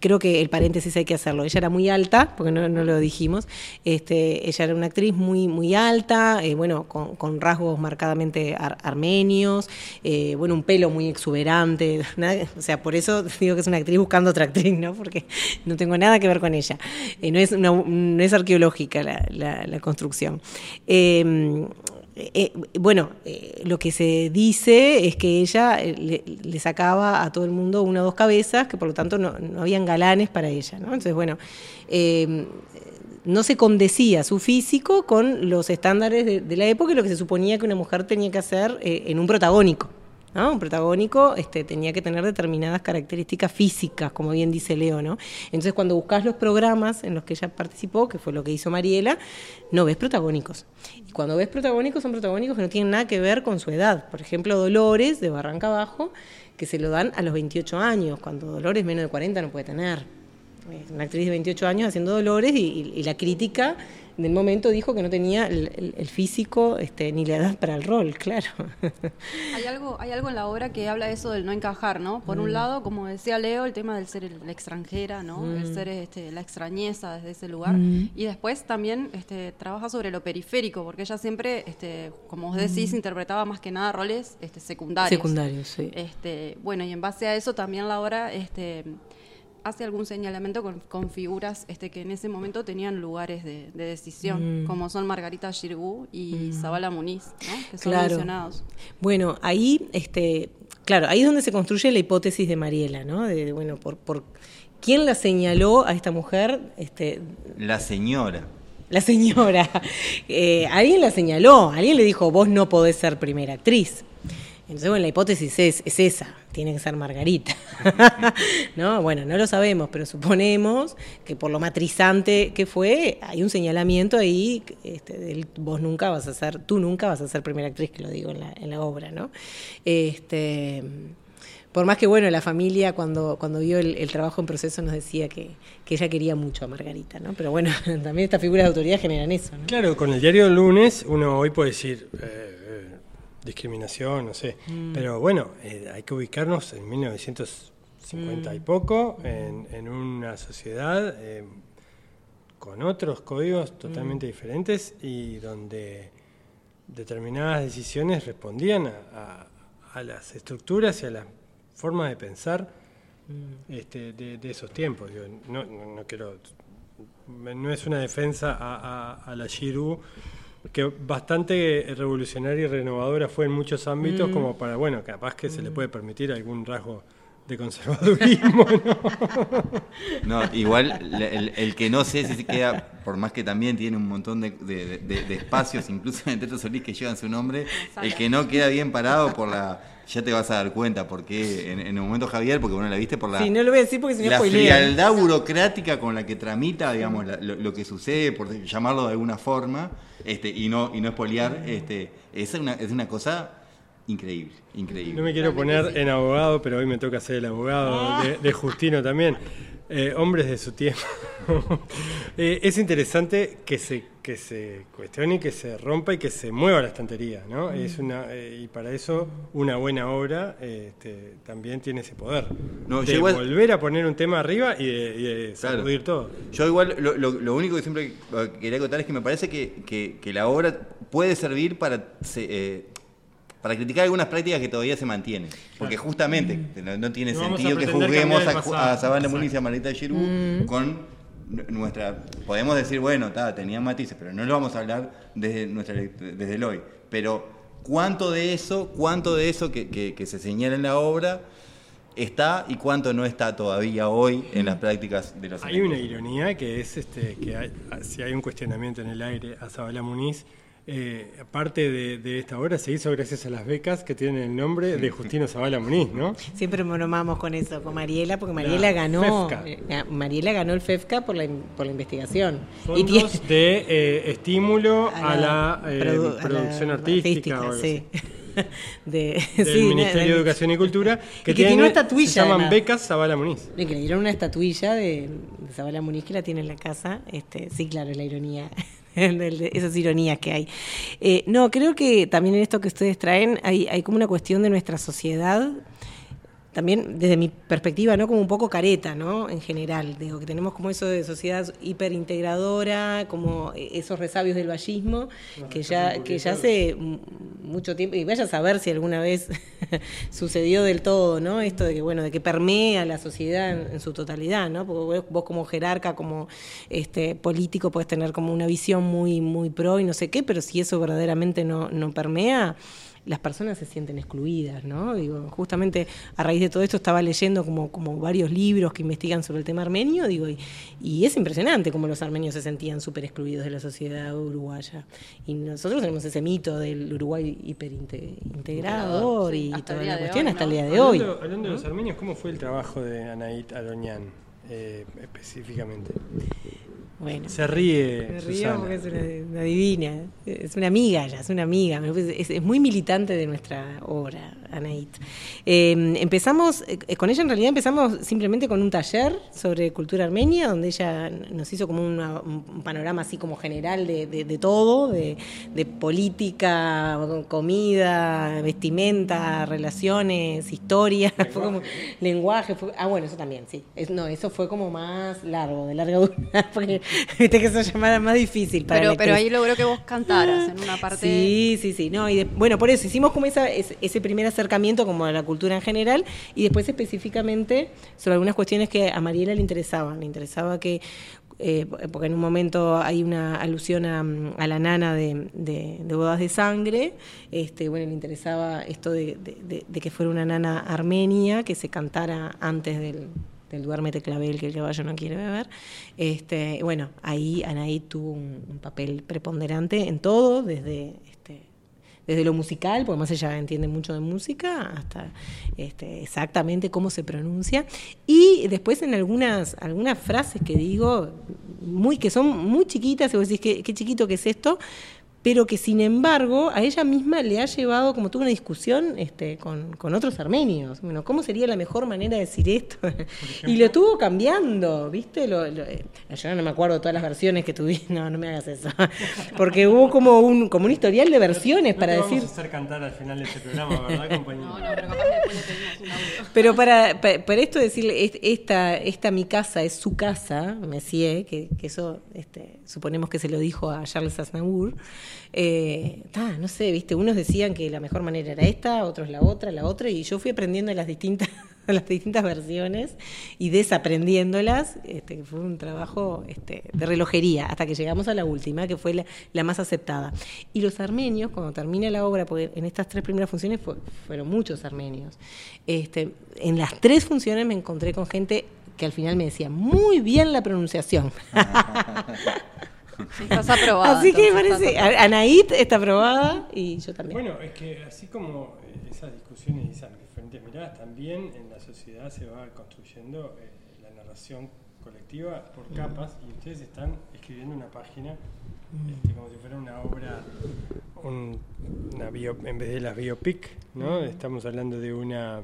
creo que el paréntesis hay que hacerlo. Ella era muy alta, porque no, lo dijimos. Este, ella era una actriz muy, muy alta, eh, bueno, con, rasgos marcadamente ar- armenios, eh, bueno, un pelo muy exuberante. o sea, por eso digo que es una actriz buscando otra actriz, ¿no? Porque no tengo nada que ver con ella. No, es no es arqueológica la, la- la construcción. Eh, eh, bueno, eh, lo que se dice es que ella eh, le, sacaba a todo el mundo una o dos cabezas, que por lo tanto no, no habían galanes para ella. ¿no? Entonces, bueno, eh, no se condecía su físico con los estándares de, de la época y lo que se suponía que una mujer tenía que hacer en un protagónico. Un protagónico este, tenía que tener determinadas características físicas, como bien dice Leo. ¿no? Entonces, cuando buscas los programas en los que ella participó, que fue lo que hizo Mariela, no ves protagónicos. Y cuando ves protagónicos, son protagónicos que no tienen nada que ver con su edad. Por ejemplo, Dolores, de Barranca Abajo, que se lo dan a los 28 años, cuando Dolores menos de 40 no puede tener. Una actriz de 28 años haciendo Dolores y, y la crítica en el momento dijo que no tenía el, físico este, ni la edad para el rol, claro. Hay algo, hay algo en la obra que habla de eso del no encajar, ¿no? Por un mm. lado, como decía Leo, el tema del ser la extranjera, ¿no? El mm. ser este, la extrañeza desde ese lugar. Mm. Y después también este, trabaja sobre lo periférico, porque ella siempre, este, como vos decís, interpretaba más que nada roles este, secundarios. Secundarios, sí. Este, bueno, y en base a eso también la obra... Este, hace algún señalamiento con, figuras este, que en ese momento tenían lugares de, decisión, mm. como son Margarita Girgú y mm. Zabala Muniz, que son mencionados. Bueno, ahí, este, claro, ahí es donde se construye la hipótesis de Mariela, ¿no? De, bueno, por, por quién la señaló a esta mujer. Este, la señora. La señora. Eh, alguien la señaló, alguien le dijo, vos no podés ser primera actriz. Entonces, bueno, la hipótesis es, es esa, tiene que ser Margarita. ¿No? Bueno, no lo sabemos, pero suponemos que por lo matrizante que fue, hay un señalamiento ahí, este, del, vos nunca vas a ser, tú nunca vas a ser primera actriz, que lo digo en la, en la obra, ¿no? Este, por más que, bueno, la familia cuando, cuando vio el, trabajo en proceso nos decía que, que, ella quería mucho a Margarita, ¿no? Pero bueno, también estas figuras de autoridad generan eso, ¿no? Claro, con el diario lunes uno hoy puede decir... Eh, discriminación, no sé. Mm. Pero bueno, eh, hay que ubicarnos en 1950 y mm. poco, en, una sociedad eh, con otros códigos totalmente mm. diferentes y donde determinadas decisiones respondían a, las estructuras y a las formas de pensar este, de, esos tiempos. no, no, quiero, no es una defensa a, a la Shiru que bastante revolucionaria y renovadora fue en muchos ámbitos, mm. como para, bueno, capaz que se le puede permitir algún rasgo de conservadurismo, ¿no? igual el, que no sé si se queda, por más que también tiene un montón de, espacios, incluso en Teto Solís que llevan su nombre, el que no queda bien parado por la ya te vas a dar cuenta porque en, en el momento Javier, porque bueno la viste por la, sí, no lo voy a decir porque se la frialdad burocrática con la que tramita, digamos, lo, que sucede, por llamarlo de alguna forma, este, y no y no espoliar, este, es una, es una cosa increíble, increíble. No me quiero poner en abogado, pero hoy me toca ser el abogado de Justino también. Eh, hombres de su tiempo. Eh, es interesante que se, que se cuestione y que se rompa y que se mueva la estantería, ¿no? Mm. Es una, eh, y para eso una buena obra este, también tiene ese poder. No, de volver a poner un tema arriba y de, sacudir todo. Yo igual lo, único que siempre quería contar es que me parece que, que, la obra puede servir para para criticar algunas prácticas que todavía se mantienen. Porque justamente no, tiene sentido que juzguemos a, a Sabana Muniz y a Marita Giroud mm. con nuestra. Podemos decir, bueno, ta, tenían matices, pero no lo vamos a hablar desde, nuestra, desde el hoy. Pero, ¿cuánto de eso, cuánto de eso que, se señala en la obra está y cuánto no está todavía hoy en las prácticas de los Hay una ironía que es este que si hay un cuestionamiento en el aire a Sabana Muniz eh, parte de, esta obra se hizo gracias a las becas que tienen el nombre de Justino Zavala Muniz, ¿no? Siempre bromamos con eso, con Mariela, porque Mariela ganó eh, Mariela ganó el FEFCA por la, por la investigación. Fondos de eh, estímulo a la, producción artística. sí. del Ministerio de, Educación y Cultura, que, tiene, una estatuilla. Se llaman becas Zavala Muniz. Le que dieron una estatuilla de, de Zavala Muniz que la tiene en la casa. Este, sí, claro, es la ironía esas ironías que hay. Eh, no, creo que también en esto que ustedes traen hay, hay como una cuestión de nuestra sociedad también desde mi perspectiva, ¿no? Como un poco careta, ¿no? En general, digo, que tenemos como eso de sociedad hiperintegradora, como esos resabios del vallismo, que ya, que ya hace mucho tiempo, y vaya a saber si alguna vez sucedió del todo, ¿no? Esto de que, bueno, de que permea la sociedad en, su totalidad, ¿no? Porque vos, como jerarca, como este político, puedes tener como una visión muy, muy pro y no sé qué, pero si eso verdaderamente no, no permea, las personas se sienten excluidas, ¿no? Digo, justamente a raíz de todo esto estaba leyendo como, como varios libros que investigan sobre el tema armenio, digo, y, es impresionante cómo los armenios se sentían súper excluidos de la sociedad uruguaya. Y nosotros tenemos ese mito del Uruguay hiperintegrador y toda la cuestión hasta el día de hoy. Hablando de los armenios, ¿cómo fue el trabajo de Anaít Aroñán eh, específicamente? Bueno, Se ríe. me río Susana. porque es una, una divina, es una amiga ella, es una amiga, es, es muy militante de nuestra obra, Anaít. Eh, empezamos, eh, con ella en realidad empezamos simplemente con un taller sobre cultura armenia, donde ella nos hizo como una- un panorama así como general de, de- de todo, de, de política, comida, vestimenta, relaciones, historia, fue como lenguaje, fue- ah bueno, eso también, sí, Es- no, eso fue como más largo, de larga duración, porque viste que eso llamada más difícil para Pero, pero ahí logró que vos cantaras en una parte. Sí, sí, sí. No, y de- bueno, por eso hicimos como esa, ese, primer acercamiento como a la cultura en general y después específicamente sobre algunas cuestiones que a Mariela le interesaban. Le interesaba que, eh, porque en un momento hay una alusión a, a la nana de, de- de bodas de sangre, este, bueno, le interesaba esto de que fuera una nana armenia, que se cantara antes del del duérmete clavel que el caballo no quiere beber. Este, bueno, ahí Anaí tuvo un, un papel preponderante en todo, desde este, desde lo musical, porque más ella entiende mucho de música, hasta este, exactamente cómo se pronuncia. Y después en algunas, algunas frases que digo, muy, que son muy chiquitas, y vos decís, ¿qué, qué chiquito que es esto? Pero que sin embargo a ella misma le ha llevado, como tuvo una discusión este, con, con otros armenios, bueno, ¿cómo sería la mejor manera de decir esto? y lo estuvo cambiando, ¿viste? Lo, lo- eh, yo no me acuerdo todas las versiones que tuviste, no, no me hagas eso, porque hubo como un, como un historial de versiones No para te decir... Vamos a hacer cantar al final de este programa, ¿verdad, compañero? No, no, pero capaz que un audio. Pero para, pa- para, esto decirle, es- esta, esta mi casa es su casa, Messier, que, que eso este, suponemos que se lo dijo a Charles Aznavour, eh, no sé, viste, unos decían que la mejor manera era esta, otros la otra, la otra, y yo fui aprendiendo las distintas, las distintas versiones y desaprendiéndolas, este, fue un trabajo este, de relojería, hasta que llegamos a la última, que fue la, la más aceptada. Y los armenios, cuando termina la obra, porque en estas tres primeras funciones fue- fueron muchos armenios, este, en las tres funciones me encontré con gente que al final me decía, muy bien la pronunciación. Estás aprobada. Así que parece, estás aprobada. a- Anaít está aprobada y yo también. Bueno, es que así como eh, esas discusiones y esas diferentes miradas, también en la sociedad se va construyendo eh, la narración colectiva por capas y ustedes están escribiendo una página este, como si fuera una obra, un- una bio- en vez de las biopic, ¿no? Estamos hablando de una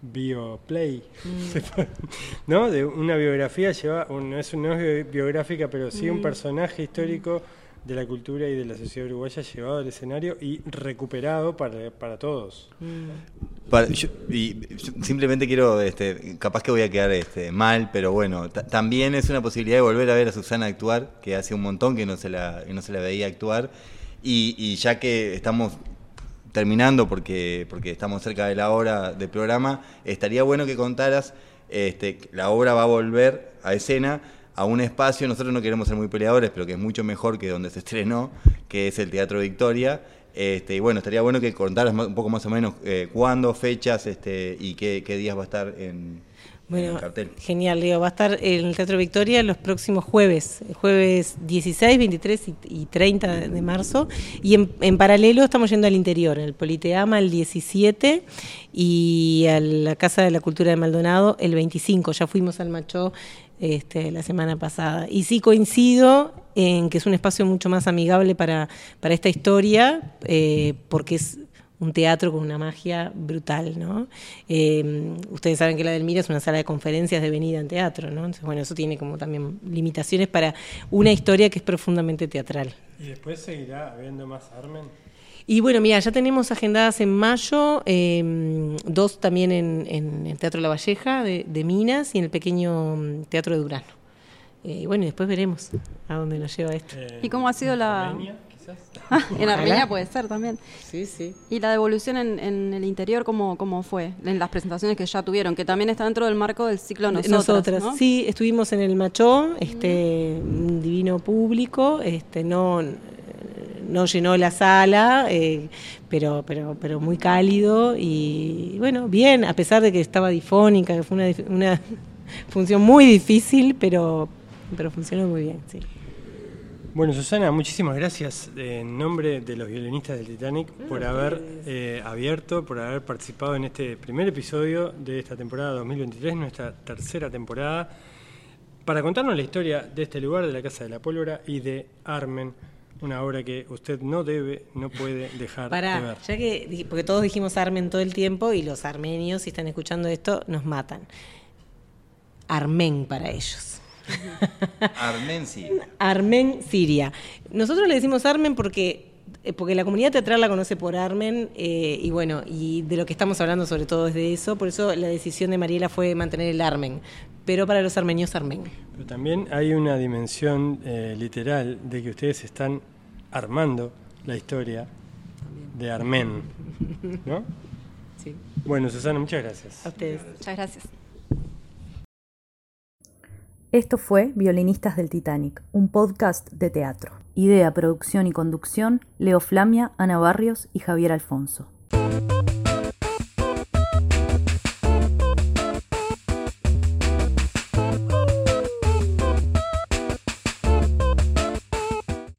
bioplay, ¿no? De una biografía lleva, no es, no es bi- biográfica, pero sí un personaje histórico de la cultura y de la sociedad uruguaya llevado al escenario y recuperado para, para todos. Para- yo- y yo simplemente quiero, este, capaz que voy a quedar este, mal, pero bueno, ta- también es una posibilidad de volver a ver a Susana actuar, que hace un montón que no se la, que no se la veía actuar, y, y ya que estamos terminando, porque, porque estamos cerca de la hora del programa, estaría bueno que contaras, este, la obra va a volver a escena, a un espacio, nosotros no queremos ser muy peleadores, pero que es mucho mejor que donde se estrenó, que es el Teatro Victoria. Este, y bueno, estaría bueno que contaras un poco más o menos eh, cuándo, fechas este, y qué, qué días va a estar en, en Bueno, el cartel. genial, Leo. Va a estar en el Teatro Victoria los próximos jueves, jueves 16, 23 y, y 30 de, de marzo. Y en, en paralelo estamos yendo al interior, el Politeama el 17 y a la Casa de la Cultura de Maldonado el 25. Ya fuimos al Macho este, la semana pasada. Y sí coincido en que es un espacio mucho más amigable para, para esta historia, eh, porque es un teatro con una magia brutal, ¿no? Eh, ustedes saben que la del Mira es una sala de conferencias devenida en teatro, ¿no? Entonces, bueno, eso tiene como también limitaciones para una historia que es profundamente teatral. ¿Y después seguirá habiendo más Armen? Y bueno, mira, ya tenemos agendadas en mayo, eh, dos también en, en el Teatro La Valleja de, de Minas y en el pequeño mm, Teatro de Durano. Eh, y bueno, y después veremos a dónde nos lleva esto. Eh, ¿Y cómo ha sido la- Armenia, quizás? en Armenia puede ser también. Sí, sí. ¿Y la devolución en, en el interior cómo, cómo fue? En las presentaciones que ya tuvieron, que también está dentro del marco del ciclo Nosotras. ¿no? sí, estuvimos en el Machó, este, un divino público, este, no, no llenó la sala, eh, pero, pero, pero muy cálido y bueno, bien, a pesar de que estaba difónica, que fue una, una función muy difícil, pero, pero funcionó muy bien, sí. Bueno, Susana, muchísimas gracias eh, en nombre de los violinistas del Titanic por haber eh, abierto, por haber participado en este primer episodio de esta temporada 2023, nuestra tercera temporada. para contarnos la historia de este lugar, de la Casa de la Pólvora y de Armen, una obra que usted no debe, no puede dejar de ver. ya que, porque todos dijimos Armen todo el tiempo y los armenios, si están escuchando esto, nos matan. Armen para ellos. Armen Siria. Armen Siria. Nosotros le decimos Armen porque eh, porque la comunidad teatral la conoce por Armen eh, y bueno, y de lo que estamos hablando sobre todo es de eso, por eso la decisión de Mariela fue mantener el Armen, pero para los armenios Armen. Pero también hay una dimensión eh, literal de que ustedes están armando la historia de Armen, ¿no? Sí. Bueno, Susana, muchas gracias. A ustedes. Muchas gracias. Esto fue Violinistas del Titanic, un podcast de teatro. Idea, producción y conducción, Leo Flamia, Ana Barrios y Javier Alfonso.